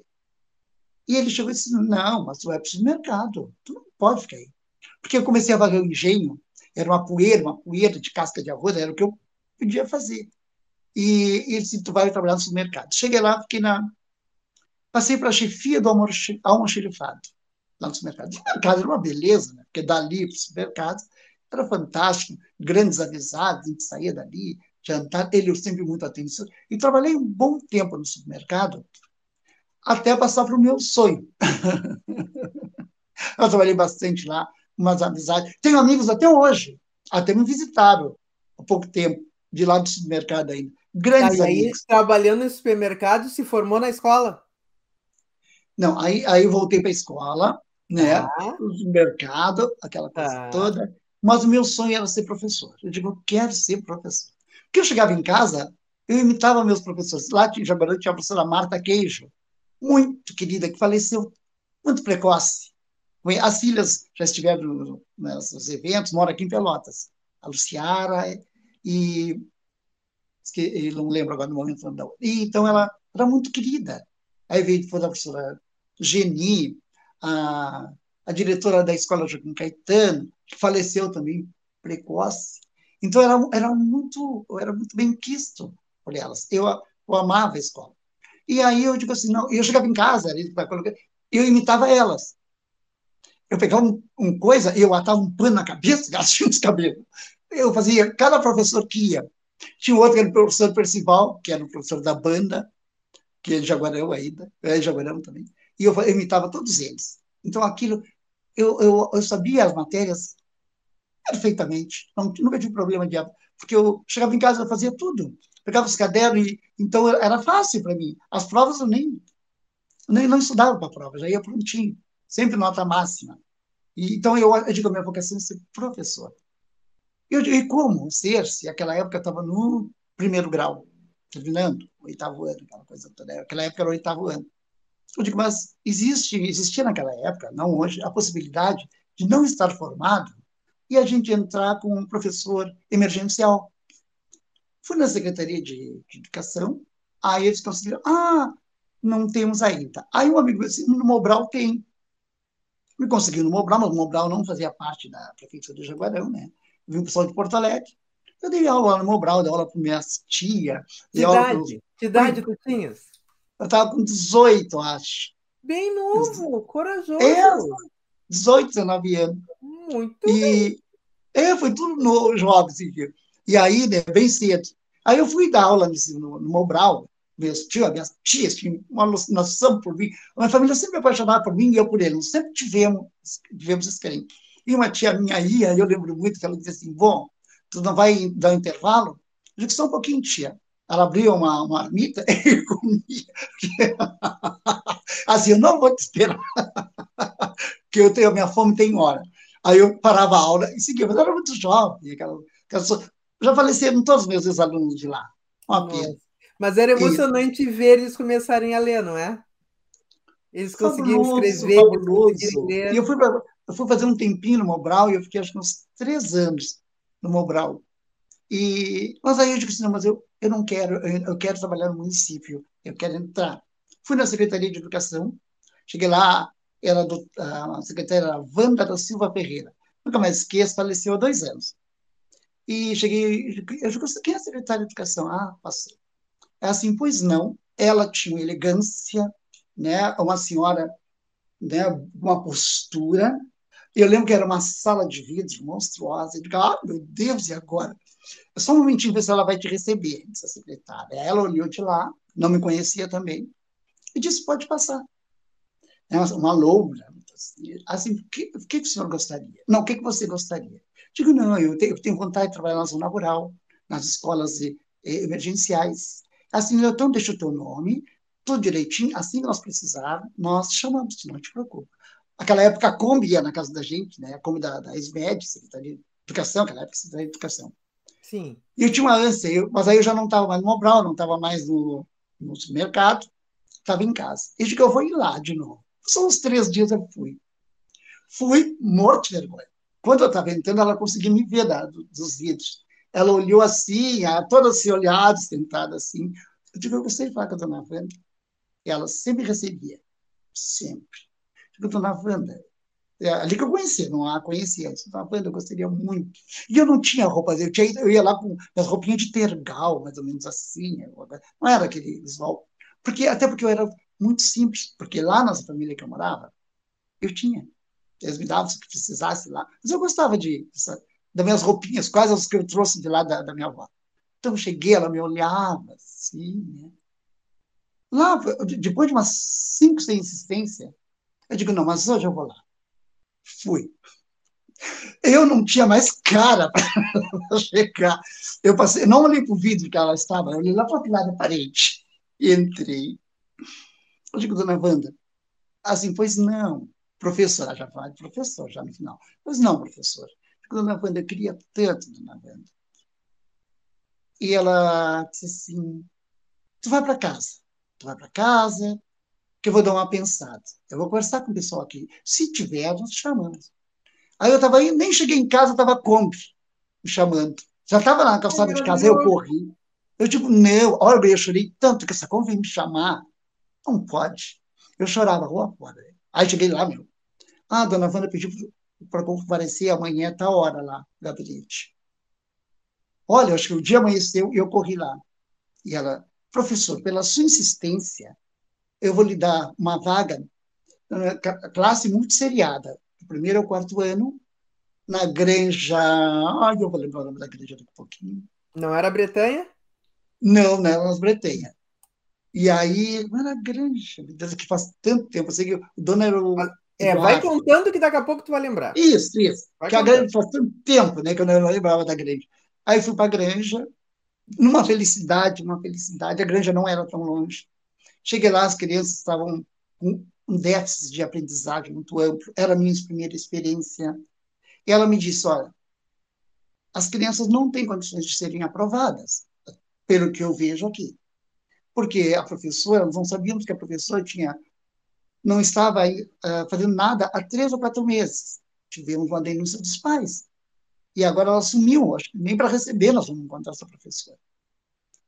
e ele chegou e disse: Não, mas tu é para o mercado, tu não pode ficar aí. Porque eu comecei a varrer o engenho, era uma poeira, uma poeira de casca de arroz, era o que eu podia fazer. E, ele disse: Tu vai trabalhar no supermercado. Cheguei lá, fiquei na. Passei para a chefia do almoxerifado, lá no supermercado. O mercado era uma beleza, né? porque dali para o supermercado era fantástico, grandes avisados, a gente saía dali, jantar, ele sempre muito atenção. E trabalhei um bom tempo no supermercado, até passar para o meu sonho. eu trabalhei bastante lá, umas amizades. Tenho amigos até hoje, até me visitaram há pouco tempo, de lá do supermercado ainda. Grandes aí, amigos. trabalhando em supermercado, se formou na escola? Não, aí, aí eu voltei para a escola, né? Ah. O supermercado, aquela coisa ah. toda. Mas o meu sonho era ser professor. Eu digo, eu quero ser professor. Porque eu chegava em casa, eu imitava meus professores. Lá em Jabarão tinha a professora Marta Queijo, muito querida, que faleceu muito precoce. As filhas já estiveram nesses eventos, mora aqui em Pelotas. A Luciara e que não lembro agora no momento não. E, então ela era muito querida. Aí veio depois a professora Geni, a, a diretora da escola Joaquim Caetano, que faleceu também precoce. Então era, era muito era muito bem quisto por elas. Eu, eu amava a escola. E aí eu digo assim, não, eu chegava em casa, eu imitava elas. Eu pegava um, um coisa, eu atava um pano na cabeça, elas tinham os cabelos. Eu fazia, cada professor que ia. Tinha outro que era o professor Percival, que era o professor da banda, que é de Jaguarão ainda, é de Jaguarão também, e eu, eu imitava todos eles. Então aquilo, eu, eu, eu sabia as matérias perfeitamente, não, nunca tive problema de porque eu chegava em casa e fazia tudo pegava os cadernos e então era fácil para mim. As provas eu nem nem não estudava para a prova, já ia prontinho, sempre nota máxima. E, então eu, eu digo a minha vocação é ser professor. Eu digo, e como ser se naquela época eu estava no primeiro grau, terminando, oitavo ano, aquela coisa toda. Aquela época era o oitavo ano. Eu digo, mas existe, existia naquela época, não hoje, a possibilidade de não estar formado e a gente entrar com um professor emergencial. Fui na Secretaria de, de Educação, aí eles conseguiram, ah, não temos ainda. Aí um amigo disse, no Mobral tem. Me consegui no Mobral, mas o Mobral não fazia parte da prefeitura de Jaguarão, né? Eu vim o pessoal de Porto Alegre. Eu dei aula no Mobral, dei aula para minha tia. Que idade? Que idade tu tinhas? Eu estava com 18, acho. Bem novo, corajoso. É, 18, 19 anos. Muito e, bem. É, foi tudo no jovem, assim, E aí, né, bem cedo. Aí eu fui dar aula no, no Mobral, meus tios, minhas tias tinham uma alucinação por mim. A minha família sempre apaixonada por mim e eu por ele. Sempre tivemos, tivemos esse carinho. E uma tia minha ia, eu lembro muito que ela dizia assim, bom, tu não vai dar um intervalo? Eu disse, só um pouquinho, tia. Ela abria uma, uma marmita e comia. assim, eu não vou te esperar, porque eu tenho, minha fome tem hora. Aí eu parava a aula e seguia, mas eu era muito jovem. Aquela, aquela, já faleceram todos os meus ex-alunos de lá. Uma pena. Mas era emocionante e... ver eles começarem a ler, não é? Eles conseguiram escrever, fabuloso. ler. E eu fui, pra, eu fui fazer um tempinho no Mobral e eu fiquei acho que uns três anos no Mobral. E, mas aí eu disse, não, mas eu, eu não quero, eu, eu quero trabalhar no município, eu quero entrar. Fui na Secretaria de Educação, cheguei lá, era do, a secretária era Wanda da Silva Ferreira. Nunca mais esqueço, faleceu há dois anos. E cheguei, eu disse, quem é a secretária de Educação? Ah, passei. É assim, pois não, ela tinha elegância, né, uma senhora, né, uma postura. Eu lembro que era uma sala de vidro monstruosa. Eu digo, ah, meu Deus, e agora? Só um momentinho ver se ela vai te receber, essa secretária. Ela olhou de lá, não me conhecia também, e disse, pode passar. É uma loura. Assim, o que, o que o senhor gostaria? Não, o que você gostaria? Digo, não, eu tenho, eu tenho vontade de trabalhar na zona rural, nas escolas emergenciais. Assim, então deixa o teu nome, tudo direitinho, assim que nós precisarmos, nós chamamos, não te preocupa. Aquela época a Kombi ia na casa da gente, né? A Kombi da, da SMED, Secretaria de Educação, aquela época Secretaria de Educação. Sim. E eu tinha uma ânsia, mas aí eu já não estava mais no Mobral, não estava mais no, no supermercado, estava em casa. E digo, eu vou ir lá de novo. Só uns três dias eu fui. Fui morto de vergonha. Quando eu estava entrando, ela conseguia me ver da, dos vidros. Ela olhou assim, toda se olhada, sentada assim. Eu digo, eu gostei de falar com a dona Wanda. Ela sempre recebia. Sempre. Eu digo, dona Wanda, é ali que eu conhecia, não a conhecia. Eu disse, dona Wanda, eu gostaria muito. E eu não tinha roupas, eu, tinha, eu ia lá com as roupinhas de tergal, mais ou menos assim. Não era aquele visual. Porque, até porque eu era muito simples, porque lá na família que eu morava, eu tinha. Eles me davam se precisasse lá. Mas eu gostava de, das minhas roupinhas, quase as que eu trouxe de lá da, da minha avó. Então eu cheguei, ela me olhava assim, né? Lá, depois de umas cinco, sem insistência, eu digo, não, mas hoje eu vou lá. Fui. Eu não tinha mais cara para chegar. Eu passei, não olhei para o vidro que ela estava, eu olhei lá para o lado da parede. E entrei. Eu digo, dona Wanda, assim, pois não, professora, já fala de professor, já no final. Pois não, professor. Dona Wanda, eu queria tanto, dona Wanda. E ela disse assim, tu vai para casa, tu vai para casa, que eu vou dar uma pensada. Eu vou conversar com o pessoal aqui. Se tiver, nós te chamamos. Aí eu estava aí, nem cheguei em casa, estava Kombi me chamando. Já estava na calçada de casa, eu corri. Eu digo, não, olha, eu chorei tanto que essa Kombi veio me chamar. Não pode. Eu chorava rua fora. Aí cheguei lá, meu. Ah, a dona Wanda pediu para comparecer amanhã, tá hora lá, gabinete. Olha, acho que o dia amanheceu e eu corri lá. E ela, professor, pela sua insistência, eu vou lhe dar uma vaga, classe muito seriada, do primeiro ao quarto ano, na granja. Ai, eu vou lembrar o nome da granja daqui a pouquinho. Não era Bretanha? Não, não era nas Bretanha. E aí, não era granja, que faz tanto tempo. Eu sei que o dono era o. É, vai contando que daqui a pouco tu vai lembrar. Isso, isso. Vai que contando. a granja faz tanto tempo, né, que eu não lembrava da granja. Aí fui para a granja, numa felicidade, uma felicidade. A granja não era tão longe. Cheguei lá, as crianças estavam com um déficit de aprendizagem muito amplo. Era a minha primeira experiência. E ela me disse: olha, as crianças não têm condições de serem aprovadas, pelo que eu vejo aqui. Porque a professora, nós não sabíamos que a professora tinha não estava aí, uh, fazendo nada há três ou quatro meses. Tivemos uma denúncia dos pais. E agora ela sumiu, acho que nem para receber nós vamos encontrar essa professora.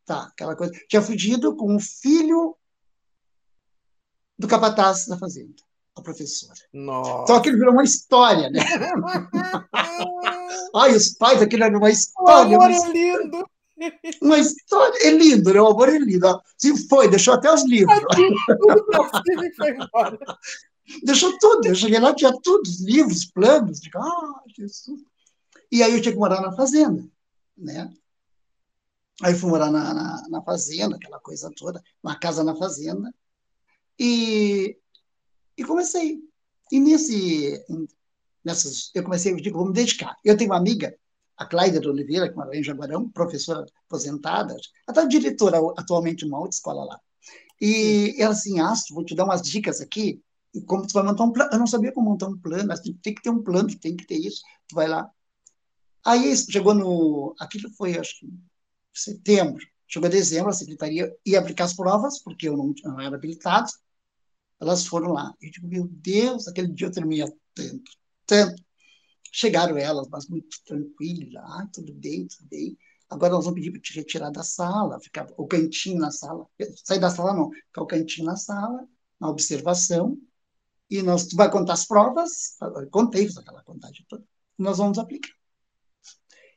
Tá, aquela coisa. Tinha fugido com o filho do capataz da fazenda. a professora. Nossa. Só que ele virou uma história, né? Ai, os pais, aquilo era uma história. O amor é lindo. Uma história, é lindo, né? O amor é lindo. Sim, foi, deixou até os livros. Tudo foi embora. Deixou tudo. Eu cheguei lá, tinha tudo, os livros, planos. Digo, ah, Jesus. E aí eu tinha que morar na fazenda, né? Aí fui morar na, na, na fazenda, aquela coisa toda, uma casa na fazenda. E, e comecei. E nesse, nessas, eu comecei, eu digo, vou me dedicar. Eu tenho uma amiga, a Cláudia de Oliveira, em Jaguarão, professora aposentada, ela está diretora atualmente de uma outra escola lá. E ela assim, Astro, vou te dar umas dicas aqui, e como tu vai montar um plano. Eu não sabia como montar um plano, mas tem que ter um plano, tem que ter isso. Tu vai lá. Aí chegou no. Aquilo foi, acho que, setembro. Chegou dezembro, a secretaria ia aplicar as provas, porque eu não, não era habilitado. Elas foram lá. Eu digo, meu Deus, aquele dia eu tremia tanto, tanto. Chegaram elas, mas muito tranquilas. Ah, tudo bem, tudo bem. Agora nós vamos pedir para te retirar da sala, ficar o cantinho na sala. Sair da sala não, ficar o cantinho na sala, na observação. E nós tu vai contar as provas, contei aquela contagem toda. Nós vamos aplicar.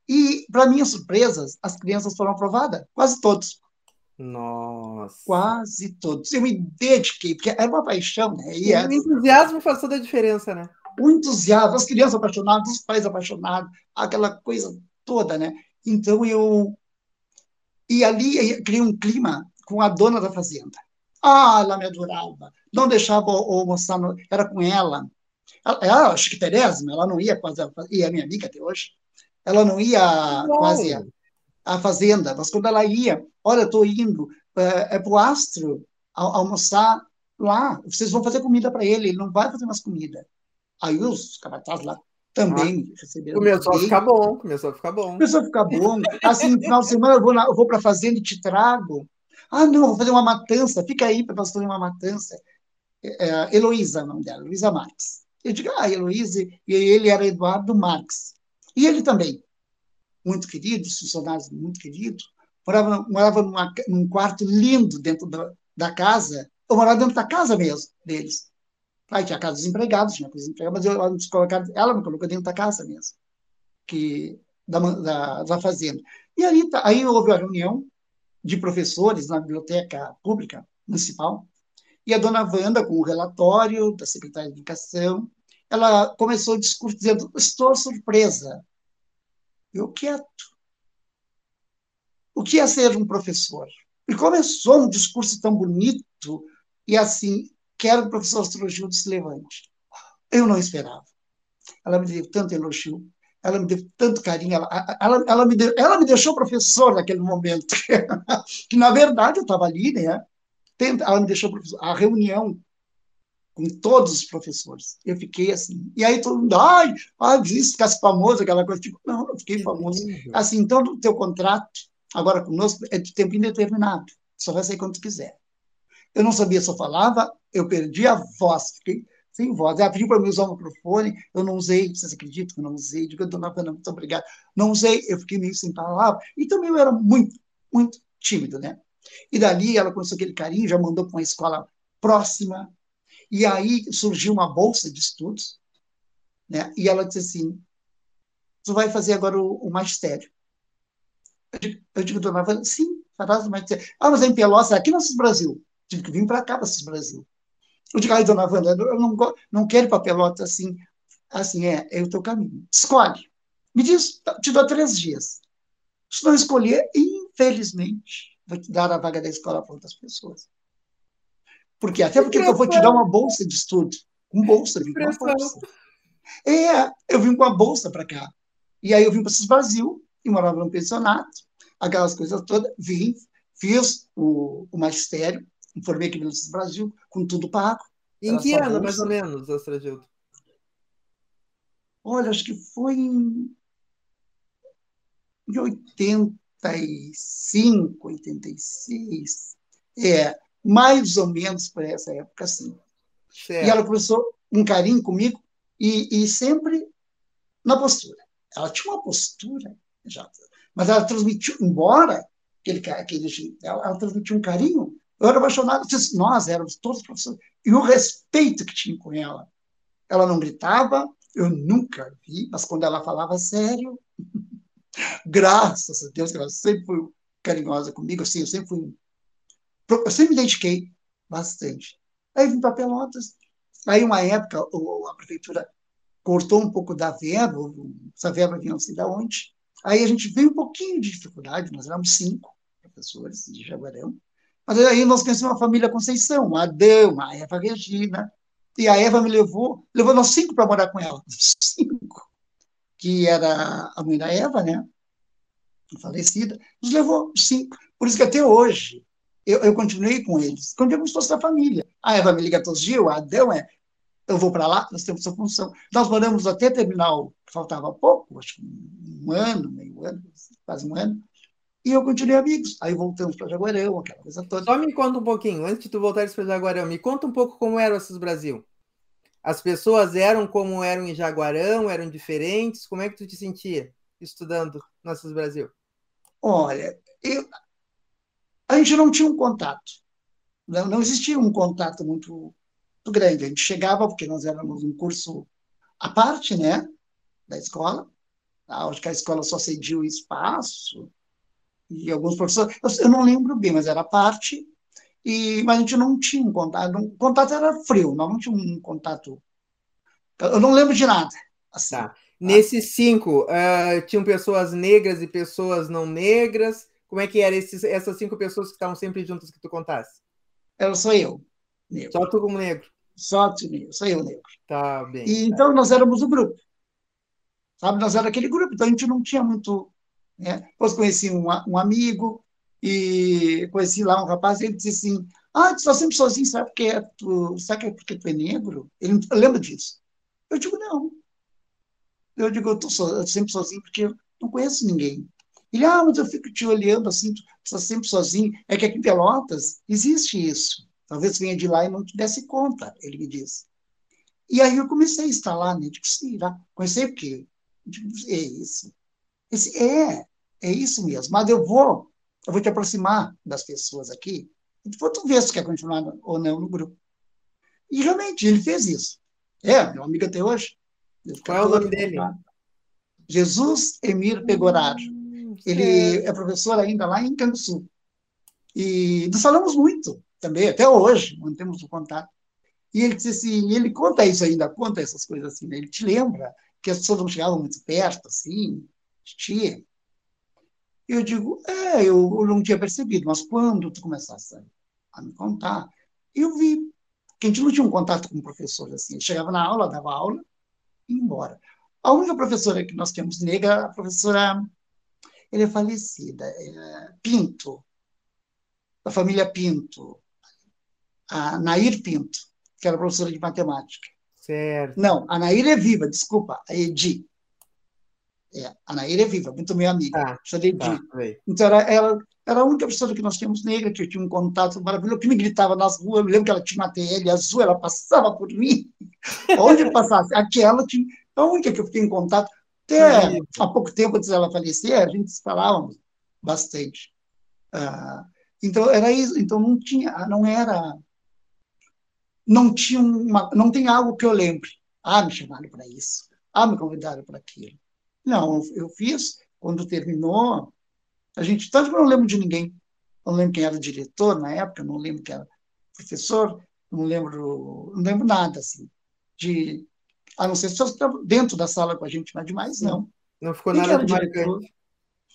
E, para minha surpresa, as crianças foram aprovadas, quase todos. Nossa. Quase todos. Eu me dediquei, porque era uma paixão, né? E o entusiasmo faz toda a diferença, né? O entusiasmo, as crianças apaixonadas, os pais apaixonados, aquela coisa toda, né? Então eu. E ali eu criei um clima com a dona da fazenda. Ah, ela me adorava. Não deixava o almoçar, no... era com ela. Ela, ela acho que Tereza, ela não ia quase. E é minha amiga até hoje ela não ia não. quase à fazenda, mas quando ela ia, olha, estou indo é, é para o Astro almoçar lá, vocês vão fazer comida para ele, ele não vai fazer mais comida. Aí os capatazes lá também ah, receberam. Começou a ficar bom, começou a ficar bom. Começou a ficar bom. Assim, no final de semana eu vou, na, eu vou para a fazenda e te trago. Ah, não, vou fazer uma matança, fica aí para nós fazer uma matança. É, é, Heloísa, o nome dela, Luísa Marques. Eu digo, ah, Heloísa, e ele era Eduardo Marques. E ele também, muito querido, os funcionários muito queridos, morava, morava numa, num quarto lindo dentro da, da casa, eu morava dentro da casa mesmo deles. Aí tinha casa dos empregados, tinha casa dos empregados, mas eu, ela, ela me colocou dentro da casa mesmo, que, da, da, da fazenda. E aí, tá, aí houve a reunião de professores na biblioteca pública municipal, e a dona Wanda, com o relatório da Secretaria de Educação, ela começou o discurso dizendo: Estou surpresa. Eu quieto. O que é ser um professor? E começou um discurso tão bonito e assim, quero que o professor Astrogildo se levante. Eu não esperava. Ela me deu tanto elogio, ela me deu tanto carinho, ela, ela, ela, me, deu, ela me deixou professor naquele momento, que na verdade eu estava ali, né? Ela me deixou professor. A reunião com todos os professores. Eu fiquei assim. E aí todo mundo, ai, ai se ficasse famoso, aquela coisa. Tipo, não, não fiquei famoso. Assim, então, o teu contrato, agora conosco, é de tempo indeterminado. Só vai sair quando tu quiser. Eu não sabia se eu falava, eu perdi a voz, fiquei sem voz. Ela pediu para mim usar o microfone, eu não usei, vocês acreditam que eu não usei? Digo, dona Ana, muito obrigada. Não usei, eu fiquei meio sem palavra. E também eu era muito, muito tímido, né? E dali ela começou aquele carinho, já mandou para uma escola próxima, e aí surgiu uma bolsa de estudos, né? e ela disse assim, tu vai fazer agora o, o magistério. Eu digo, eu digo dona Vânia, sim, farás o magistério. Ah, mas é em Pelotas, aqui no Cis Brasil. Tive que vir para cá, para Cis Brasil. Eu digo, ai, dona Wanda, eu não, não quero para Pelotas assim. Assim, é, é o teu caminho. Escolhe. Me diz, te dou três dias. Se não escolher, infelizmente, vou te dar a vaga da escola para outras pessoas. Porque até porque eu vou te dar uma bolsa de estudo. Com bolsa, eu vim com uma bolsa. É, eu vim com a bolsa para cá. E aí eu vim para esse Brasil e morava num pensionato, aquelas coisas todas. Vim, fiz o, o magistério, informei aqui no Brasil, com tudo pago. Em que ano, mais ou menos, Astragildo? Olha, acho que foi em, em 85, 86. É, mais ou menos por essa época, sim. Certo. E ela começou um carinho comigo e, e sempre na postura. Ela tinha uma postura, já, mas ela transmitiu, embora aquele, aquele ela, ela transmitiu um carinho, Eu era apaixonado, nós éramos todos professores, e o respeito que tinha com ela. Ela não gritava, eu nunca vi, mas quando ela falava sério, graças a Deus, ela sempre foi carinhosa comigo, assim, eu sempre fui, eu sempre me dediquei bastante. Aí vim para Pelotas, aí uma época a prefeitura cortou um pouco da verba, essa verba vinha não sei de onde, aí a gente veio um pouquinho de dificuldade, nós éramos cinco professores de Jaguarão, aí nós conhecemos uma família Conceição, a a Eva Regina, e a Eva me levou, levou nós cinco para morar com ela, cinco, que era a mãe da Eva, né, falecida, nos levou cinco. Por isso que até hoje eu, eu continuei com eles, quando como se da família. A Eva me liga todos os dias, o Adão é, eu vou para lá, nós temos essa função. Nós moramos até que faltava pouco, acho que um ano, meio ano, quase um ano, e eu continuei amigos. Aí voltamos para Jaguarão, aquela coisa toda. Só me conta um pouquinho, antes de tu voltares para Jaguarão, me conta um pouco como era o Assis Brasil. As pessoas eram como eram em Jaguarão, eram diferentes? Como é que tu te sentia estudando no Assis Brasil? Olha, eu, a gente não tinha um contato. Não, não existia um contato muito, muito grande. A gente chegava, porque nós éramos um curso à parte, né, da escola. Acho que a escola só cedia o espaço, e alguns professores, eu, não lembro bem, mas era parte, e, mas a gente não tinha um contato, o contato era frio, nós não tínhamos um contato, eu não lembro de nada. Assim, tá. Nesses cinco, uh, tinham pessoas negras e pessoas não negras, como é que eram essas cinco pessoas que estavam sempre juntas que tu contasse? Era só eu, negro. Só tu como negro? Só tu negro, só eu negro. Tá bem. E, tá. então nós éramos o grupo, sabe, nós era aquele grupo, então a gente não tinha muito né? Depois conheci um, um amigo e conheci lá um rapaz, ele disse assim, ah, tu está sempre sozinho, sabe porque é tu, sabe que é porque tu é negro? Ele lembra disso. Eu digo, não. Eu digo, eu estou sempre sozinho porque eu não conheço ninguém. Ele, ah, mas eu fico te olhando assim, tu está sempre sozinho. É que aqui em Pelotas existe isso. Talvez venha de lá e não te desse conta, ele me disse. E aí eu comecei a instalar, né? Digo, sim, lá. Comecei o quê? Digo, é isso. Esse, é, é isso mesmo. Mas eu vou, eu vou te aproximar das pessoas aqui, e depois tu vê se quer continuar ou não no grupo. E realmente, ele fez isso. É, meu amigo até hoje. Qual é o nome dele? Jesus Emir Pegoraro. Hum, ele é professor ainda lá em Canguçu. E nós falamos muito também, até hoje, mantemos o contato. E ele disse assim, ele conta isso ainda, conta essas coisas assim, né? ele te lembra que as pessoas não chegavam muito perto, assim, tia, eu digo, é, eu, eu não tinha percebido, mas quando tu começaste a, me contar, eu vi que a gente não tinha um contato com o professor assim. Ele chegava na aula, dava aula e ia embora. A única professora que nós tínhamos negra, a professora, ele é falecida, é Pinto, da família Pinto, a Nair Pinto, que era professora de matemática. Certo. Não, a Nair é viva, desculpa, a Edi. É, a Naira é viva, muito minha amiga. Ah, tá, então, era, ela era a única pessoa que nós tínhamos negra, que eu tinha um contato maravilhoso, que me gritava nas ruas. Eu me lembro que ela tinha uma TL azul, ela passava por mim. Onde passasse, aquela tinha. A única que eu fiquei em contato. Até há pouco tempo antes dela falecer, a gente falávamos bastante. Ah, então, era isso. Então, não tinha, não era. Não tinha uma. Não tem algo que eu lembre. Ah, me chamaram para isso. Ah, me convidaram para aquilo. Não, eu fiz, quando terminou, a gente, tanto que eu não lembro de ninguém, não lembro quem era o diretor na época, não lembro quem era professor, não lembro, não lembro nada, assim, de, a não ser se fosse dentro da sala com a gente, mas demais não. Não ficou nada de marcante.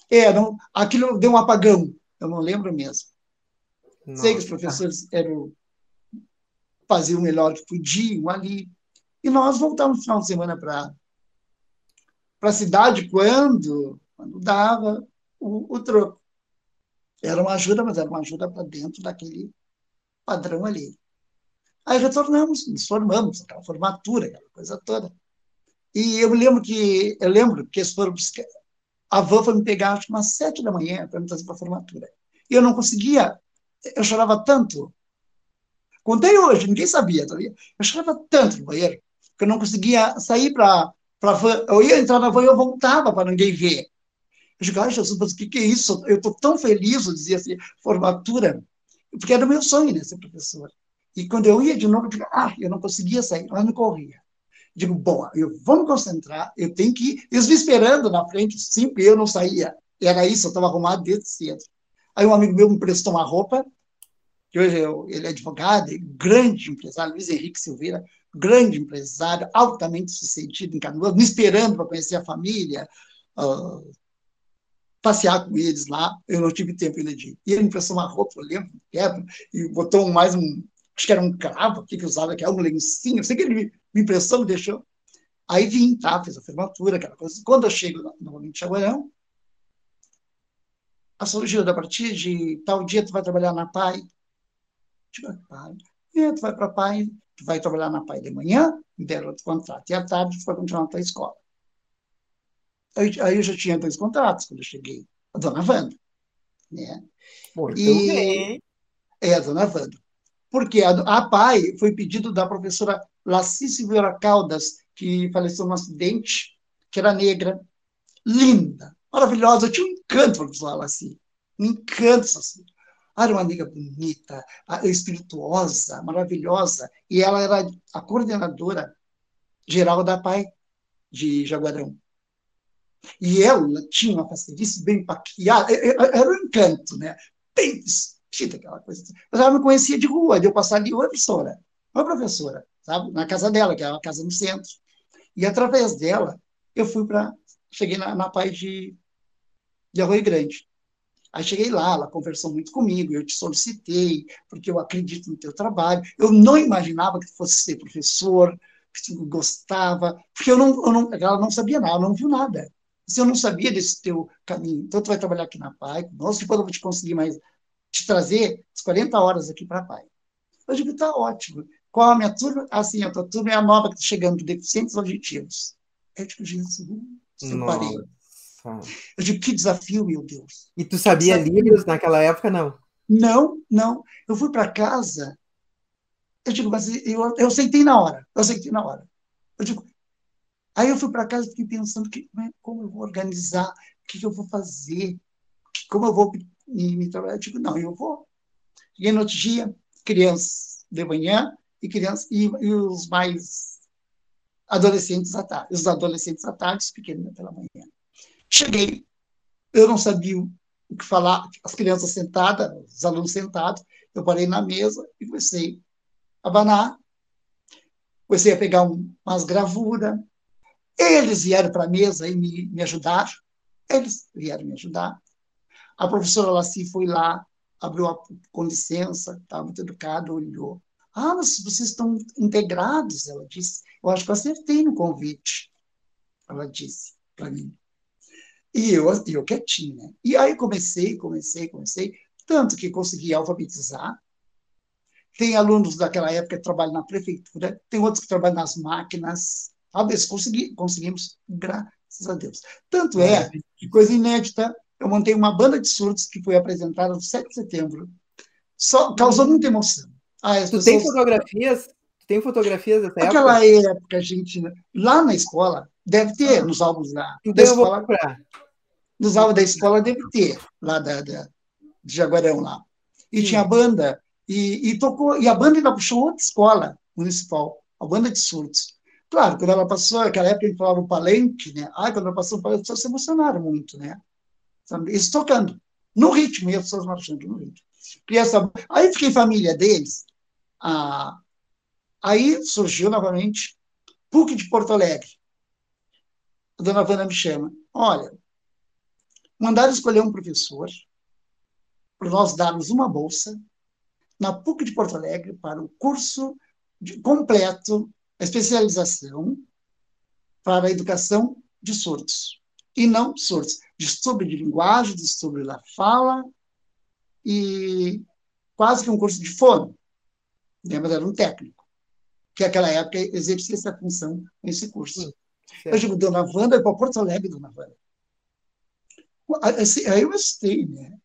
É, não, aquilo deu um apagão, eu não lembro mesmo. Nossa. Sei que os professores eram, faziam o melhor que podiam ali, e nós voltamos no final de semana para para a cidade quando, quando dava o, o troco. Era uma ajuda, mas era uma ajuda para dentro daquele padrão ali. Aí retornamos, nos formamos, aquela formatura, aquela coisa toda. E eu lembro que, eu lembro que eles foram buscar, a van foi me pegar acho umas sete da manhã para me trazer para a formatura. E eu não conseguia, eu chorava tanto. Contei hoje, ninguém sabia, sabia? Eu chorava tanto no banheiro que eu não conseguia sair para Pra, eu ia entrar na van e eu voltava para ninguém ver. Eu digo, ai, Jesus, mas o que, que é isso? Eu estou tão feliz, eu dizia assim, formatura. porque era o meu sonho, né, ser professor. E quando eu ia de novo, eu digo, ah, eu não conseguia sair, ela me corria. Digo, bom, eu vou me concentrar, eu tenho que ir. Eles me esperando na frente, sempre eu não saía. Era isso, eu estava arrumado desde cedo. Aí um amigo meu me prestou uma roupa, que hoje eu, ele é advogado, grande empresário, Luiz Henrique Silveira, grande empresário, altamente sucedido em Canoas, me esperando para conhecer a família, uh, passear com eles lá. Eu não tive tempo ainda de ir. E ele me prestou uma roupa, eu lembro, e botou mais um, acho que era um cravo que usava, que era um lencinho, eu sei que ele me, me emprestou, me deixou. Aí vim, tá, fiz a formatura, aquela coisa. Quando eu chego novamente em Chaguarão, a Gilda, a partir de tal dia tu vai trabalhar na PAI. Digo, PAI. É, tu vai para a PAI, vai trabalhar na PAI de manhã, me deram outro contrato, e à tarde tu vai continuar na tua escola. Aí, aí eu já tinha dois contratos quando eu cheguei, a dona Wanda. Né? Muito e, bem. É, a dona Wanda. Porque a, a PAI foi pedido da professora Laci Silveira Caldas, que faleceu num acidente, que era negra, linda, maravilhosa. Eu tinha um encanto, professora Laci. Um encanto, assim. Era uma amiga bonita, espirituosa, maravilhosa. E ela era a coordenadora geral da PAI de Jaguarão. E ela tinha uma facilice bem paquiada, era um encanto, né? Bem vestida, aquela coisa. Mas ela me conhecia de rua, de eu passar ali, oi, professora, oi, professora, sabe? Na casa dela, que é uma casa no centro. E através dela, eu fui para. Cheguei na, na PAI de, de Arroio Grande. Aí cheguei lá, ela conversou muito comigo, eu te solicitei, porque eu acredito no teu trabalho. Eu não imaginava que fosse ser professor, que tu gostava, porque eu não, eu não, ela não sabia nada, ela não viu nada. Se eu não sabia desse teu caminho, então tu vai trabalhar aqui na PAI conosco, depois eu vou te conseguir mais, te trazer as 40 horas aqui para a PAI. Eu digo, tá ótimo. Qual a minha turma? Assim, a tua turma é a nova que está chegando, deficientes auditivos. Eu digo, Jesus, eu Eu digo, que desafio, meu Deus. E tu sabia livros naquela época, não? Não, não. Eu fui para casa, eu digo, mas eu, eu aceitei na hora, eu aceitei na hora. Eu digo, aí eu fui para casa e fiquei pensando que, como eu vou organizar, o que, que eu vou fazer, como eu vou me, me trabalhar. Eu digo, não, eu vou. Cheguei no outro dia, crianças de manhã e crianças e, e os mais adolescentes à tarde, os adolescentes à tarde, os pequenos pela manhã. Cheguei, eu não sabia o que falar, as crianças sentadas, os alunos sentados, eu parei na mesa e comecei a abanar, comecei a pegar um, umas gravuras, eles vieram para a mesa e me, me ajudaram, eles vieram me ajudar. A professora Laci foi lá, abriu a, com licença, estava muito educada, olhou. Ah, mas vocês estão integrados, ela disse. Eu acho que eu acertei no convite, ela disse para mim. E eu, eu quietinha. E aí comecei, comecei, comecei, tanto que consegui alfabetizar. Tem alunos daquela época que trabalham na prefeitura, tem outros que trabalham nas máquinas. Talvez consegui, conseguimos, graças a Deus. Tanto é que, coisa inédita, eu montei uma banda de surdos que foi apresentada no 7 de setembro. Só causou muita emoção. Ah, tu pessoas... tem fotografias? Tem fotografias dessa Aquela época? época, gente, lá na escola, deve ter, ah. nos álbuns lá. Então da escola, Nos álbuns da escola deve ter, lá da, da de Jaguarão lá. E Sim. tinha banda, e, e, tocou, e a banda ainda puxou outra escola municipal, a banda de surdos. Claro, quando ela passou, naquela época a gente falava o palenque, né? Ah, quando ela passou o palenque, as pessoas se emocionaram muito, né? Eles tocando, no ritmo, e as pessoas marchando no ritmo. E essa, aí fiquei família deles. Ah, aí surgiu novamente PUC de Porto Alegre. A dona Vana me chama. Olha, mandaram escolher um professor para nós darmos uma bolsa na PUC de Porto Alegre para o curso de, completo, a especialização para a educação de surdos. E não surdos, distúrbio de linguagem, distúrbio da fala e quase que um curso de fono. Mas era um técnico, que naquela época exercia essa função nesse curso. Eu digo, Dona Wanda, para Porto Alegre, Dona Wanda. Assim, aí eu gostei, né?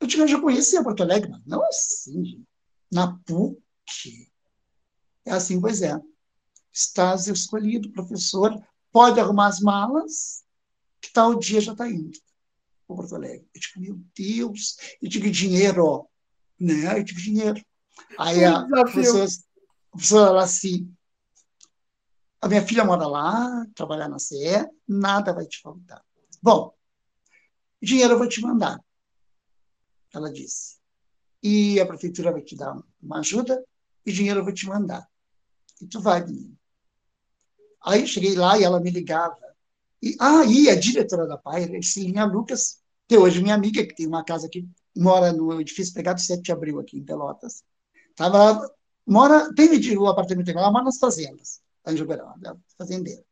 Eu, digo, eu já conhecia Porto Alegre, mas não assim, na PUC. É assim, pois é. Estás escolhido, professor, pode arrumar as malas, que tal dia já está indo para Porto Alegre. Eu digo, meu Deus, eu digo, dinheiro, ó, Né? Eu tive dinheiro. Aí a professora, a professora ela assim, a minha filha mora lá, trabalha na CE, nada vai te faltar. Bom, dinheiro eu vou te mandar, ela disse. E a prefeitura vai te dar uma ajuda e dinheiro eu vou te mandar. E tu vai, menino. Aí cheguei lá e ela me ligava. E, ah, e a diretora da PAI, Cilinha Lucas, que hoje minha amiga, que tem uma casa aqui, mora no edifício Pegado 7 de Abril, aqui em Pelotas. Tava, mora, tem o apartamento ela mora nas fazendas, lá em Juberão, é fazendeira.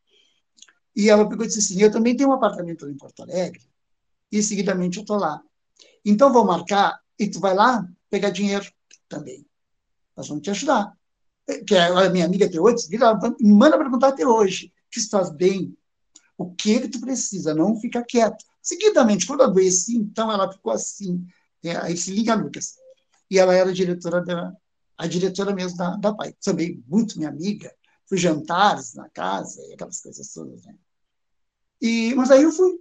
E ela pegou e disse assim, eu também tenho um apartamento em Porto Alegre, e seguidamente eu estou lá. Então, vou marcar, e tu vai lá pegar dinheiro também. Nós vamos te ajudar que é a minha amiga até hoje, me manda perguntar até hoje, que estás bem, o que que tu precisa, não fica quieto. Seguidamente, quando adoeci, então ela ficou assim, é, aí se liga Lucas, e ela era diretora da, a diretora mesmo da, da PAI, também muito minha amiga, fui jantares na casa, aquelas coisas todas, né? E, mas aí eu fui,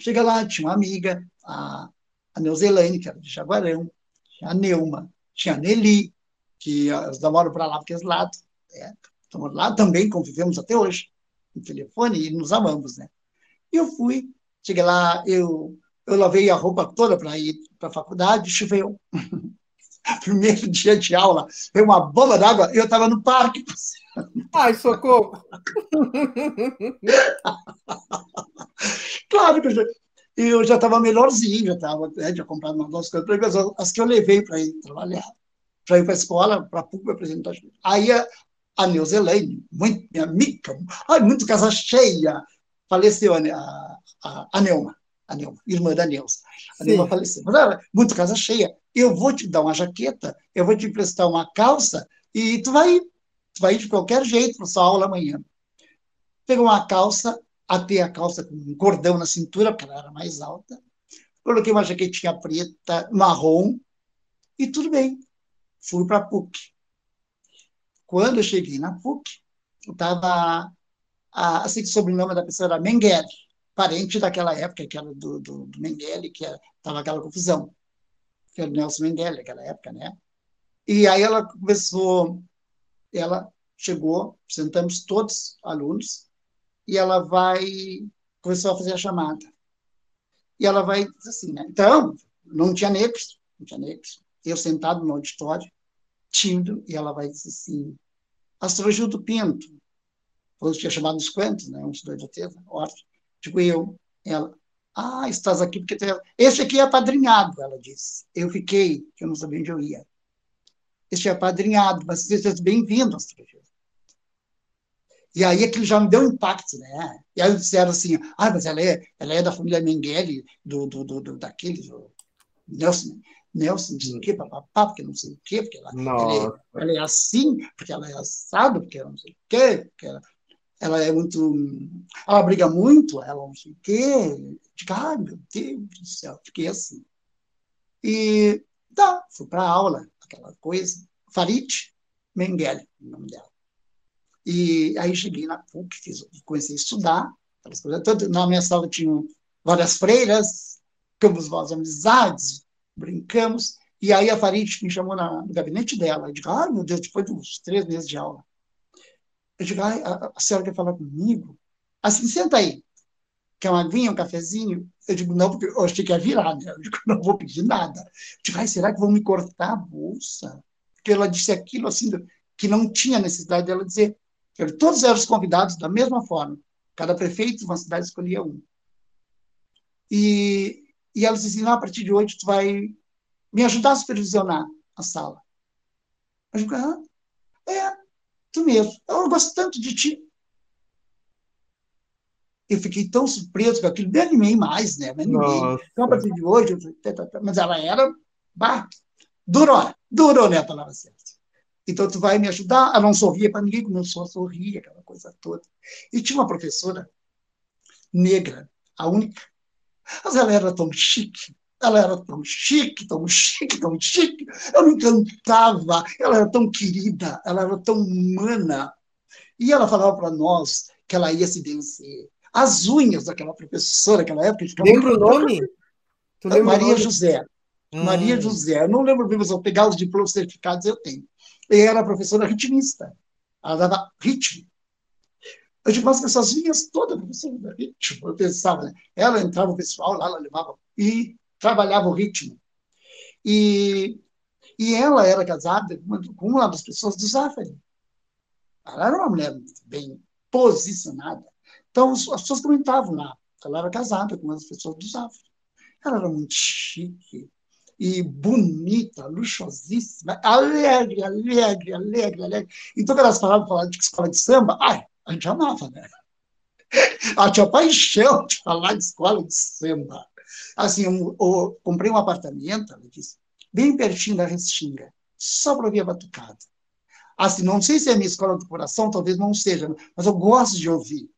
chega lá, tinha uma amiga, a, a Neuzelane, que era de Jaguarão, tinha a Neuma, tinha a Nelly, que elas namoram para lá, porque eles lá, é, lá também convivemos até hoje, no telefone, e nos amamos, né? E eu fui, cheguei lá, eu, eu lavei a roupa toda para ir para a faculdade, choveu. Primeiro dia de aula, veio uma bomba d'água, eu estava no parque. Ai, socorro! claro que eu já, eu já estava melhorzinho, já estava, né, já comprado umas duas coisas, as que eu levei para ir trabalhar para ir para a escola, para a PUC apresentar. Aí a, a Neuza Elaine, muito minha amiga, ai, muito casa cheia, faleceu a, a, a Neuma, a Neuma, irmã da Neuza. A Neuma faleceu. Mas ela, muito casa cheia, eu vou te dar uma jaqueta, eu vou te emprestar uma calça e tu vai, tu vai ir de qualquer jeito para sua aula amanhã. Pegou uma calça, até a calça com um cordão na cintura, porque ela era mais alta, coloquei uma jaquetinha preta, marrom, e tudo bem fui para a PUC. Quando eu cheguei na PUC, estava assim que o sobrenome da pessoa era Mengele, parente daquela época, que era do, do, do Mengele, que estava aquela confusão, que era o Nelson Mengele, naquela época, né? E aí ela começou, ela chegou, sentamos todos alunos, e ela vai, começou a fazer a chamada. E ela vai dizer assim, né? Então, não tinha negros, não tinha negros eu sentado no auditório, tímido, e ela vai dizer assim, Astrogildo Pinto, eu tinha chamado uns quantos, né, uns dois ou três, ótimo, digo eu, ela, ah, estás aqui porque tu. Esse aqui é apadrinhado, ela disse. Eu fiquei, que eu não sabia onde eu ia. Este é apadrinhado, mas seja bem-vindo, Astrogildo. E aí aquilo já me deu um impacto, né? E aí disseram assim, ah, mas ela é, ela é da família Mengele, do, do, do, do daquele, do Nelson, Nelson, não sei o quê, papapá, porque não sei o quê, porque ela, ela, é, ela, é, assim, porque ela é assado, porque ela não sei o quê, porque ela, ela é muito. Ela briga muito, ela não sei o quê. Ai, meu Deus do céu, fiquei assim. E tá, fui para aula, aquela coisa. Farid Mengele, o nome dela. E aí cheguei na PUC, fiz, comecei a estudar. Na minha sala tinham várias freiras, ficamos nós amizades, brincamos. E aí a Farid me chamou na, no gabinete dela. Eu digo, ah, meu Deus, depois dos três meses de aula. Eu digo, ah, a, senhora quer falar comigo? Assim, senta aí. Quer uma aguinha, um cafezinho? Eu digo, não, porque eu achei que ia virar, né? Eu digo, não vou pedir nada. Eu digo, será que vão me cortar a bolsa? Porque ela disse aquilo assim, que não tinha necessidade dela dizer. Todos eram os convidados da mesma forma. Cada prefeito de uma cidade escolhia um. E, e ela disse assim, a partir de hoje tu vai me ajudar a supervisionar a sala. Eu digo, ah, é, tu mesmo. Eu gosto tanto de ti. Eu fiquei tão surpreso com aquilo, me animei mais, né? Me animei. Então, a partir de hoje, eu, tá, tá, tá. mas ela era, bah, durou, durou, né, a palavra certa. Então, tu vai me ajudar? Ela não sorria para ninguém, começou a sorrir, aquela coisa toda. E tinha uma professora negra, a única, mas ela era tão chique, ela era tão chique, tão chique, tão chique. Eu me encantava, ela era tão querida, ela era tão humana. E ela falava para nós que ela ia se vencer. As unhas daquela professora naquela época. Lembra o nome? Maria José. Hum. Maria José, eu não lembro bem, mas eu pegar os diplomas certificados, eu tenho. E era professora ritmista. Ela dava ritmo. Eu digo, mas essas linhas todas, professora ritmo. Eu pensava, né? Ela entrava no pessoal lá, ela levava e trabalhava o ritmo. E, e ela era casada com uma das pessoas do Zafari. Ela era uma mulher bem posicionada. Então, as pessoas comentavam lá. Ela era casada com uma das pessoas do Zafari. Ela era muito chique e bonita, luxuosíssima, alegre, alegre, alegre, alegre. Então, quando elas falavam, falavam de escola de samba, ai, a gente amava, né? Ela tinha paixão de falar de escola de samba. Assim, eu, comprei um apartamento, ela disse, bem pertinho da Restinga, só para ouvir a batucada. Assim, não sei se é a minha escola do coração, talvez não seja, mas eu gosto de ouvir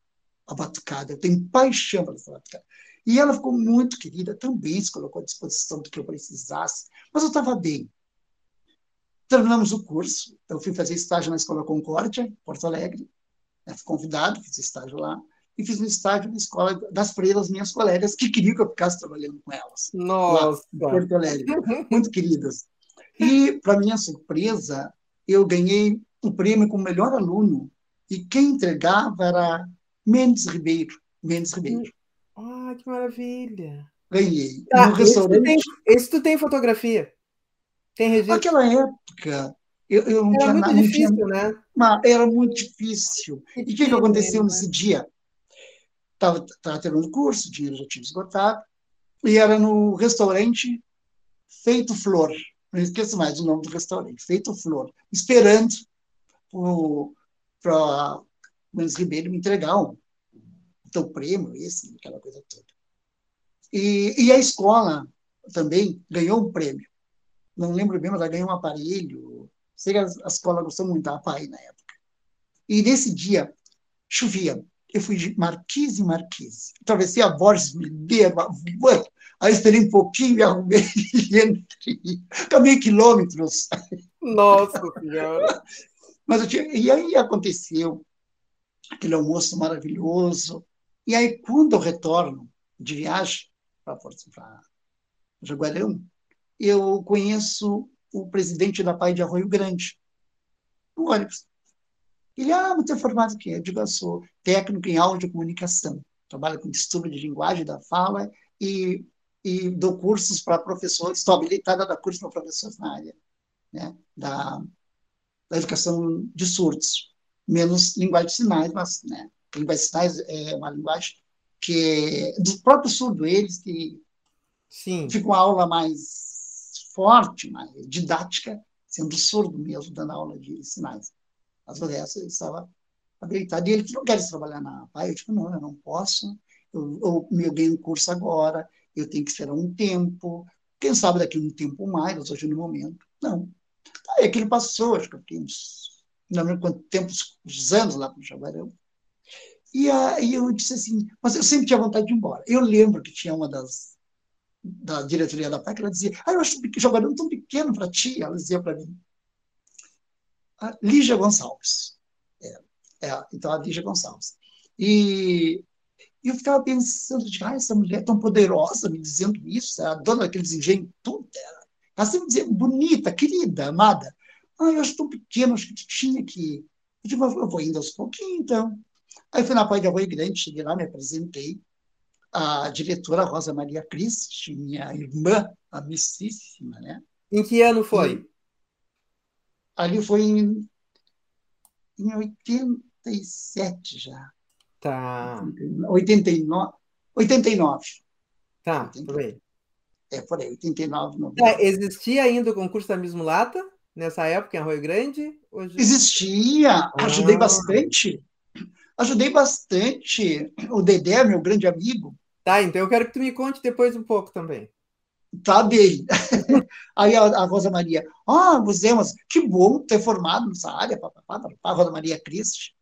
a batucada, eu tenho paixão pela batucada. E ela ficou muito querida, também se colocou à disposição do que eu precisasse, mas eu estava bem. Terminamos o curso, eu fui fazer estágio na Escola Concórdia, Porto Alegre, né, fui convidado, fiz estágio lá, e fiz um estágio na escola das freiras, minhas colegas, que queriam que eu ficasse trabalhando com elas. Nossa! Lá, Porto Alegre. Muito queridas. E, para minha surpresa, eu ganhei o um prêmio como melhor aluno, e quem entregava era Mendes Ribeiro. Mendes Ribeiro. Ah, que maravilha! Ganhei. Tá, no restaurante. Esse tu, tem, esse tu tem fotografia? Tem registro? Naquela época, eu, eu não era tinha muito nada. Difícil, tinha, né? Mas era muito difícil. E o que, que aconteceu né? nesse dia? Estava tava terminando o curso, o dinheiro já tinha esgotado, e era no restaurante Feito Flor. Não esqueço mais o nome do restaurante, Feito Flor, esperando para o Mendes Ribeiro me entregar um, teu prêmio, esse, aquela coisa toda. E, e a escola também ganhou um prêmio. Não lembro bem, mas ela ganhou um aparelho. Sei que a, a escola gostou muito da PAI na época. E nesse dia, chovia. Eu fui de Marquise em Marquise. Atravessei a Borges Mineiro, aí esperei um pouquinho, me arrumei e entrei. Caminhei quilômetros. Nossa Senhora! Mas eu tinha, e aí aconteceu aquele almoço maravilhoso. E aí, quando eu retorno de viagem para Jaguarão, eu conheço o presidente da PAI de Arroio Grande, no ônibus. Ele, ah, você é formado aqui? Eu digo, eu sou técnico em áudio comunicação. Trabalho com distúrbio de linguagem da fala e, e dou cursos para professores, estou habilitada a dar cursos para professores na área né, da, da educação de surdos. Menos linguagem de sinais, mas né, linguagem de sinais é uma linguagem que é do próprio surdo, eles que Sim. fica uma aula mais forte, mais didática, sendo surdo mesmo, dando aula de sinais. O resto ele estava habilitado. E ele não quer trabalhar na PAI. Eu digo, não, eu não posso. Eu, eu, eu ganho um curso agora, eu tenho que esperar um tempo. Quem sabe daqui um tempo mais, hoje no momento. Não. Aí aquilo passou, acho que eu fiquei uns, não lembro quanto tempo, uns anos lá para o Jaguarão. E aí eu disse assim, mas eu sempre tinha vontade de ir embora. Eu lembro que tinha uma das da diretoria da PAC, ela dizia, ah, eu acho que Jaguarão tão pequeno para ti, ela dizia para mim. A Lígia Gonçalves. É, é, então, a Lígia Gonçalves. E eu ficava pensando, de, ah, essa mulher tão poderosa me dizendo isso, a dona daqueles engenhos, tudo, ela, ela sempre dizia, bonita, querida, amada. Ah, eu acho tão pequeno, acho que tinha que... Eu digo, eu vou indo aos pouquinhos, então. Aí fui na Pai de Arroio Grande, cheguei lá, me apresentei. A diretora Rosa Maria Cristi, minha irmã, amicíssima, né? Em que ano foi? Ali foi em, em 87 já. Tá. 89. 89. Tá, 89. por aí. É, por aí, 89, 90. É, existia ainda o concurso da Miss Mulata, nessa época, em Arroio Grande? Hoje... Existia, ajudei ah. bastante ajudei bastante. O Dedé, meu grande amigo. Tá, então eu quero que tu me conte depois um pouco também. Tá bem. Aí a, a, Rosa Maria, ah, você, mas que bom ter formado nessa área, papapá, papapá. Rosa Maria Cristi,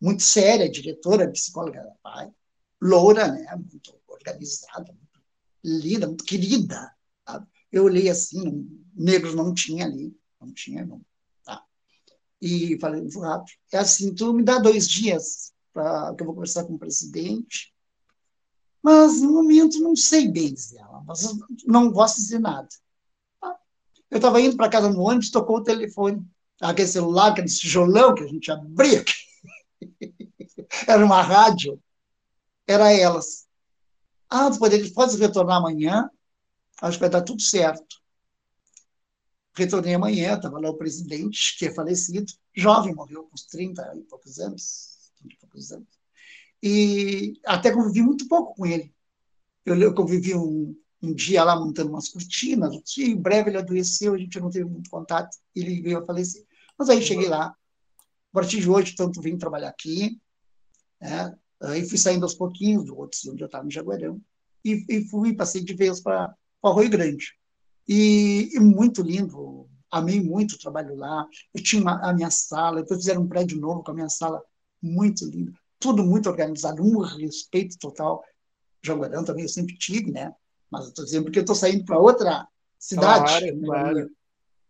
muito séria, diretora, psicóloga da pai, loura, né, muito organizada, muito linda, muito querida. Sabe? Eu olhei assim, negros não tinha ali, não tinha, não e falei rápido. É assim, tu me dá dois dias para que eu vou conversar com o presidente. Mas no momento não sei bem dizer ela, não gosto de dizer nada. Eu estava indo para casa no ônibus, tocou o telefone. Aquele celular, aquele tijolão que a gente abria. Era uma rádio. Era elas. Ah, pode, pode retornar amanhã? Acho que vai dar tudo certo. Retornei amanhã, estava lá o presidente, que é falecido, jovem, morreu com uns 30 e poucos anos. 30 e poucos anos. E até convivi muito pouco com ele. Eu, eu convivi um, um dia lá montando umas cortinas, e em breve ele adoeceu, a gente não teve muito contato, ele veio a falecer. Mas aí cheguei lá, a partir de hoje, tanto vim trabalhar aqui, né? aí fui saindo aos pouquinhos do outro, onde eu estava em Jaguarão, e, e fui, passei de vez para Arroio Grande. E, e, muito lindo, amei muito o trabalho lá. Eu tinha uma, a minha sala, depois fizeram um prédio novo com a minha sala, muito lindo, tudo muito organizado, um respeito total. Jaguarão também eu sempre tive, né? Mas eu estou dizendo porque eu estou saindo para outra cidade. Claro, né? claro.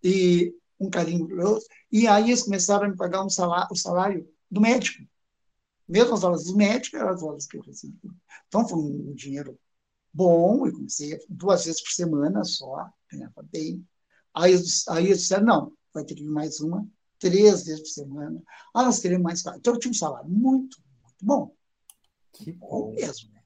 E um carinho. E aí eles começaram a me pagar um salário, o salário do médico. Mesmo as horas do médico eram as horas que eu recebi. Então foi um dinheiro bom, eu comecei duas vezes por semana só, ganhava bem. Aí, aí eles disseram, não, vai ter que vir mais uma, três vezes por semana. Ah, nós queremos mais. Então eu tinha um salário muito bom. Que bom mesmo.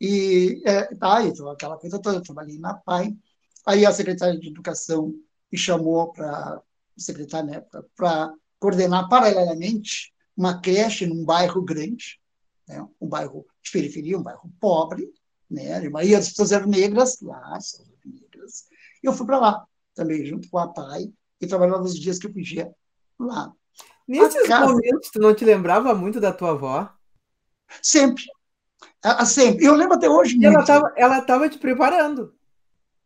E é, tá, então, aquela coisa toda, eu trabalhei na PAI. Aí a secretária de Educação me chamou para secretária né, para coordenar paralelamente uma creche num bairro grande, né, um bairro de periferia, um bairro pobre, né, a maioria das pessoas eram negras lá, são negras. E eu fui para lá também, junto com a PAI, e trabalhava os dias que eu podia lá. Nesses casa... momentos, tu não te lembrava muito da tua avó? Sempre, Assim, eu lembro até hoje. E ela estava ela tava te preparando.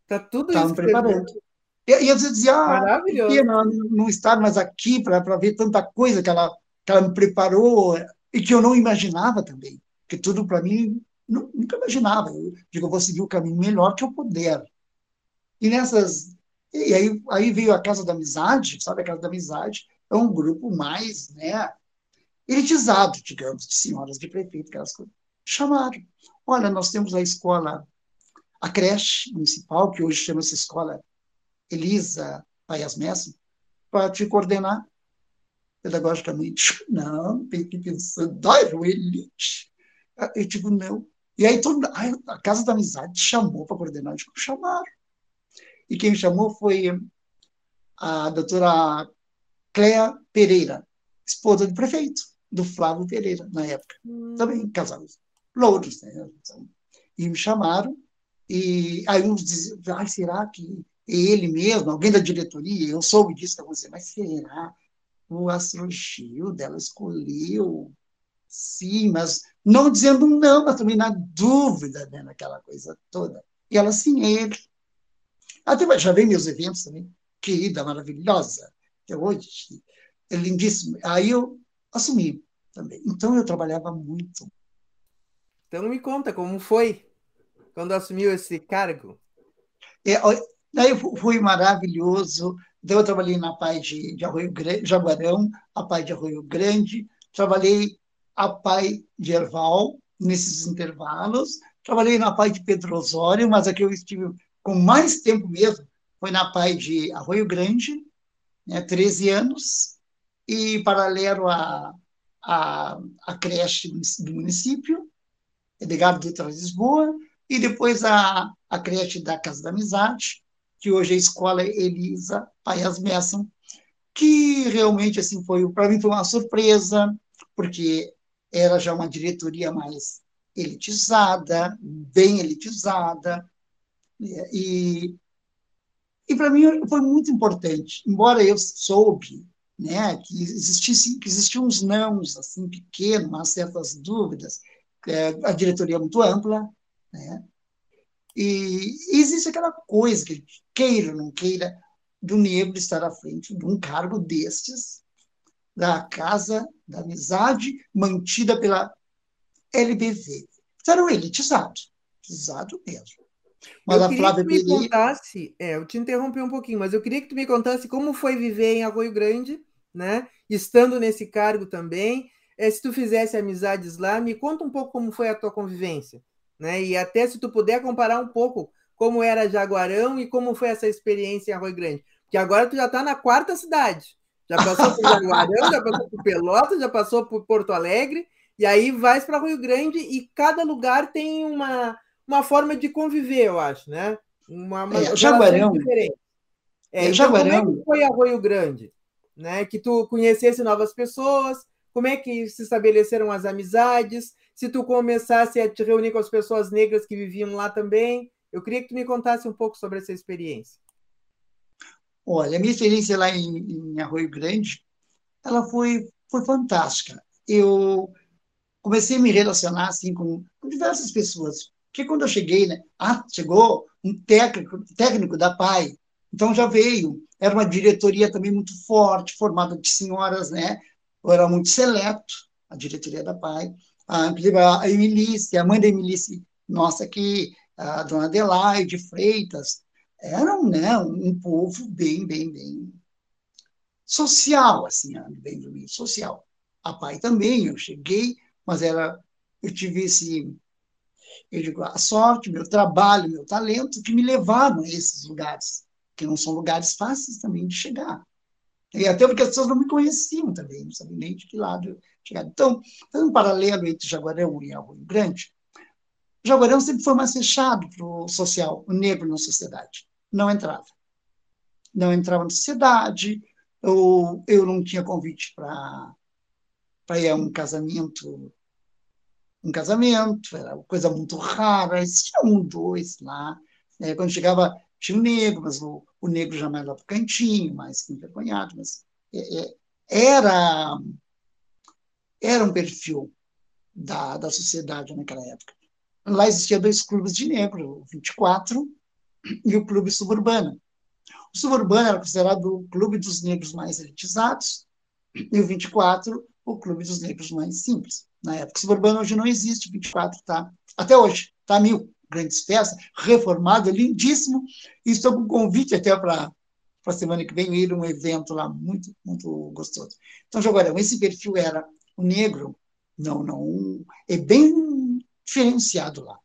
Tá tudo tava isso. preparando. E, e eu dizia, ah, Maravilhoso. não, não estar mais aqui para ver tanta coisa que ela, que ela me preparou e que eu não imaginava também. Que tudo para mim, não, nunca imaginava. Eu digo, eu vou seguir o caminho melhor que eu puder. E nessas. E aí, aí veio a Casa da Amizade, sabe? A Casa da Amizade é um grupo mais, né? Elitizado, digamos, de senhoras de prefeito, aquelas coisas chamaram. Olha, nós temos a escola, a creche municipal, que hoje chama-se Escola Elisa Paias Messi, para te coordenar pedagogicamente. Não, tem que pensar, bairro elite. Eu digo, não. E aí todo, a Casa da Amizade chamou para coordenar, eu digo, chamaram. E quem chamou foi a doutora Cléa Pereira, esposa do prefeito, do Flávio Pereira, na época. Hum. Também casados louros. Né? E me chamaram, e aí uns diziam, ah, será que é ele mesmo, alguém da diretoria, eu soube disso, eu dizer, mas será? O astrologio dela escolheu, sim, mas não dizendo não, mas também na dúvida, né, naquela coisa toda. E ela, sim, é ele. Até já vem meus eventos também, querida, maravilhosa, até hoje, é lindíssimo. Aí eu assumi também. Então eu trabalhava muito então me conta como foi quando assumiu esse cargo. É, daí foi maravilhoso. Então, eu trabalhei na PAI de, de Arroio Grande, Jaguarão, a PAI de Arroio Grande, trabalhei a PAI de Erval, nesses intervalos, trabalhei na PAI de Pedro Osório, mas aqui eu estive com mais tempo mesmo, foi na PAI de Arroio Grande, né, 13 anos, e paralelo à, à, à creche do município, Edgar Dutra Lisboa, e depois a, a creche da Casa da Amizade, que hoje é a Escola Elisa Paias Messon, que realmente assim foi para mim foi uma surpresa, porque era já uma diretoria mais elitizada, bem elitizada, e, e para mim foi muito importante, embora eu soube né, que existisse que existiam uns nãos assim pequenos, umas certas dúvidas, é, a diretoria é muito ampla, né? E existe aquela coisa que queira ou não queira do negro estar à frente de um cargo destes da Casa da Amizade mantida pela LBV. Era um elitizado, elitizado mesmo. Mas eu a Flávia que tu me Pereira... contasse, é, eu te interrompi um pouquinho, mas eu queria que tu me contasse como foi viver em Arroio Grande, né? Estando nesse cargo também, é, se tu fizesse amizades lá, me conta um pouco como foi a tua convivência, né? E até se tu puder comparar um pouco como era Jaguarão e como foi essa experiência em Arroio Grande. Porque que agora tu já está na quarta cidade. Já passou por Jaguarão, já passou por Pelotas, já passou por Porto Alegre, e aí vai para Rio Grande e cada lugar tem uma, uma forma de conviver, eu acho, né? Uma, uma é, Jaguarão. É, é, então, Jaguarão. Como é que foi a Rio Grande? Né? Que tu conhecesse novas pessoas, como é que se estabeleceram as amizades, se tu começasse a te reunir com as pessoas negras que viviam lá também. Eu queria que tu me contasse um pouco sobre essa experiência. Olha, a minha experiência lá em, em Arroio Grande, ela foi, foi fantástica. Eu comecei a me relacionar assim com, com diversas pessoas. Porque quando eu cheguei, né, ah, chegou um técnico, técnico da PAI, então já veio. Era uma diretoria também muito forte, formada de senhoras, né? Eu era muito seleto, a diretoria da PAI. A, a Emilice, a mãe da Emilice, nossa aqui, a dona Adelaide Freitas, eram né, um povo bem, bem, bem social, assim, bem do social. A pai também, eu cheguei, mas era, eu tive esse, eu digo, a sorte, meu trabalho, meu talento, que me levaram a esses lugares, que não são lugares fáceis também de chegar. E até porque as pessoas não me conheciam também, não sabiam nem de que lado chegar. Então, fazendo um paralelo entre Jaguarão e Arroio Grande, Jaguarão sempre foi mais fechado para o social, o negro na sociedade. Não entrava. Não entrava na sociedade, eu, eu não tinha convite para ir a um casamento, um casamento, era uma coisa muito rara, existia um, dois lá. Né? Quando chegava, tinha um negro, mas o, o negro já mais lá para o cantinho, mais envergonhado, mas é, é, era, era um perfil da, da sociedade naquela época. Lá existia dois clubes de negro, o 24 e o clube suburbano. O suburbano era considerado o clube dos negros mais elitizados e o 24 o clube dos negros mais simples. Na época, o suburbano hoje não existe, o 24 está, até hoje, está mil grandes festas, reformado, lindíssimo, e estou com convite até para a semana que vem ir a um evento lá muito, muito gostoso. Então, Jaguarão, esse perfil era o negro, não, não, é bem diferenciado lá.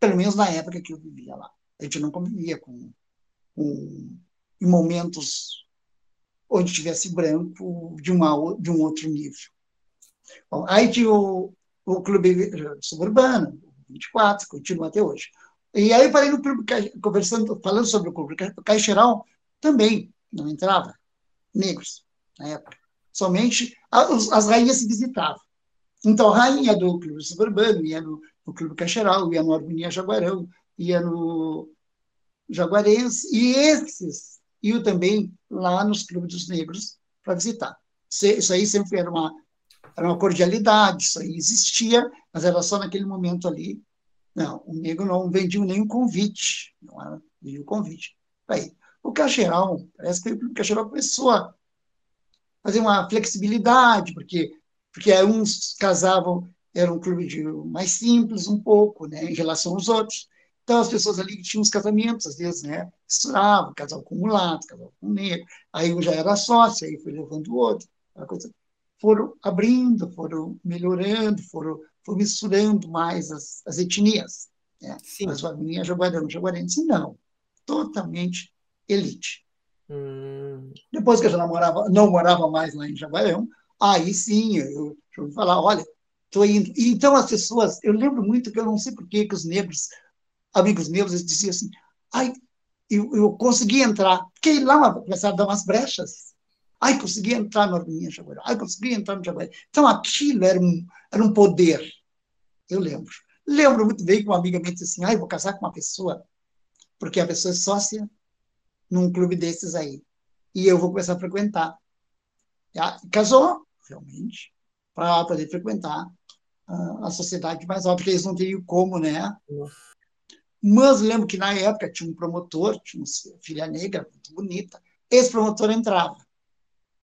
Pelo menos na época que eu vivia lá. A gente não convivia com, com em momentos onde tivesse branco de, uma, de um outro nível. Bom, aí tinha o, o Clube Suburbano, 24, continua até hoje. E aí eu parei no clube, conversando, falando sobre o clube Caixeral, também não entrava negros na época. Somente as, as rainhas se visitavam. Então, a rainha do clube suburbano ia no, no clube Caixeral, ia no Harmonia Jaguarão, ia no Jaguarense, e esses iam também lá nos clubes dos negros para visitar. Isso aí sempre era uma, era uma cordialidade, isso aí existia, mas era só naquele momento ali. Não, o negro não vendia nenhum convite, não era nenhum convite. Aí, o Caixeral, parece que o Caixeral começou a fazer uma flexibilidade, porque porque uns casavam, era um clube de, mais simples um pouco, né, em relação aos outros. Então, as pessoas ali que tinham os casamentos, às vezes, né, misturavam, casal com mulato, casal com negro, aí um já era sócio, aí foi levando o outro, coisa. Foram abrindo, foram melhorando, foram, foram misturando mais as, as etnias. Né? Sim. As famílias jaguarão, jaguarense, não. Totalmente elite. Hum. Depois que eu já não morava, não morava mais lá em Jaguarão, Aí sim, eu, eu ouvi falar, olha, estou indo. E, então as pessoas, eu lembro muito que eu não sei por que os negros, amigos meus, eles diziam assim, ai, eu, eu consegui entrar, porque lá começaram a dar umas brechas. Ai, consegui entrar no Arminha Jaguaré. Ai, consegui entrar no Jaguaré. Então aquilo era um, era um poder. Eu lembro. Lembro muito bem que uma amiga me disse assim, ai, vou casar com uma pessoa, porque a pessoa é sócia num clube desses aí. E eu vou começar a frequentar. Casou, realmente, para poder frequentar a, a sociedade mais alta, porque eles não teriam como, né? Mas lembro que na época tinha um promotor, tinha uma filha negra, muito bonita, esse promotor entrava.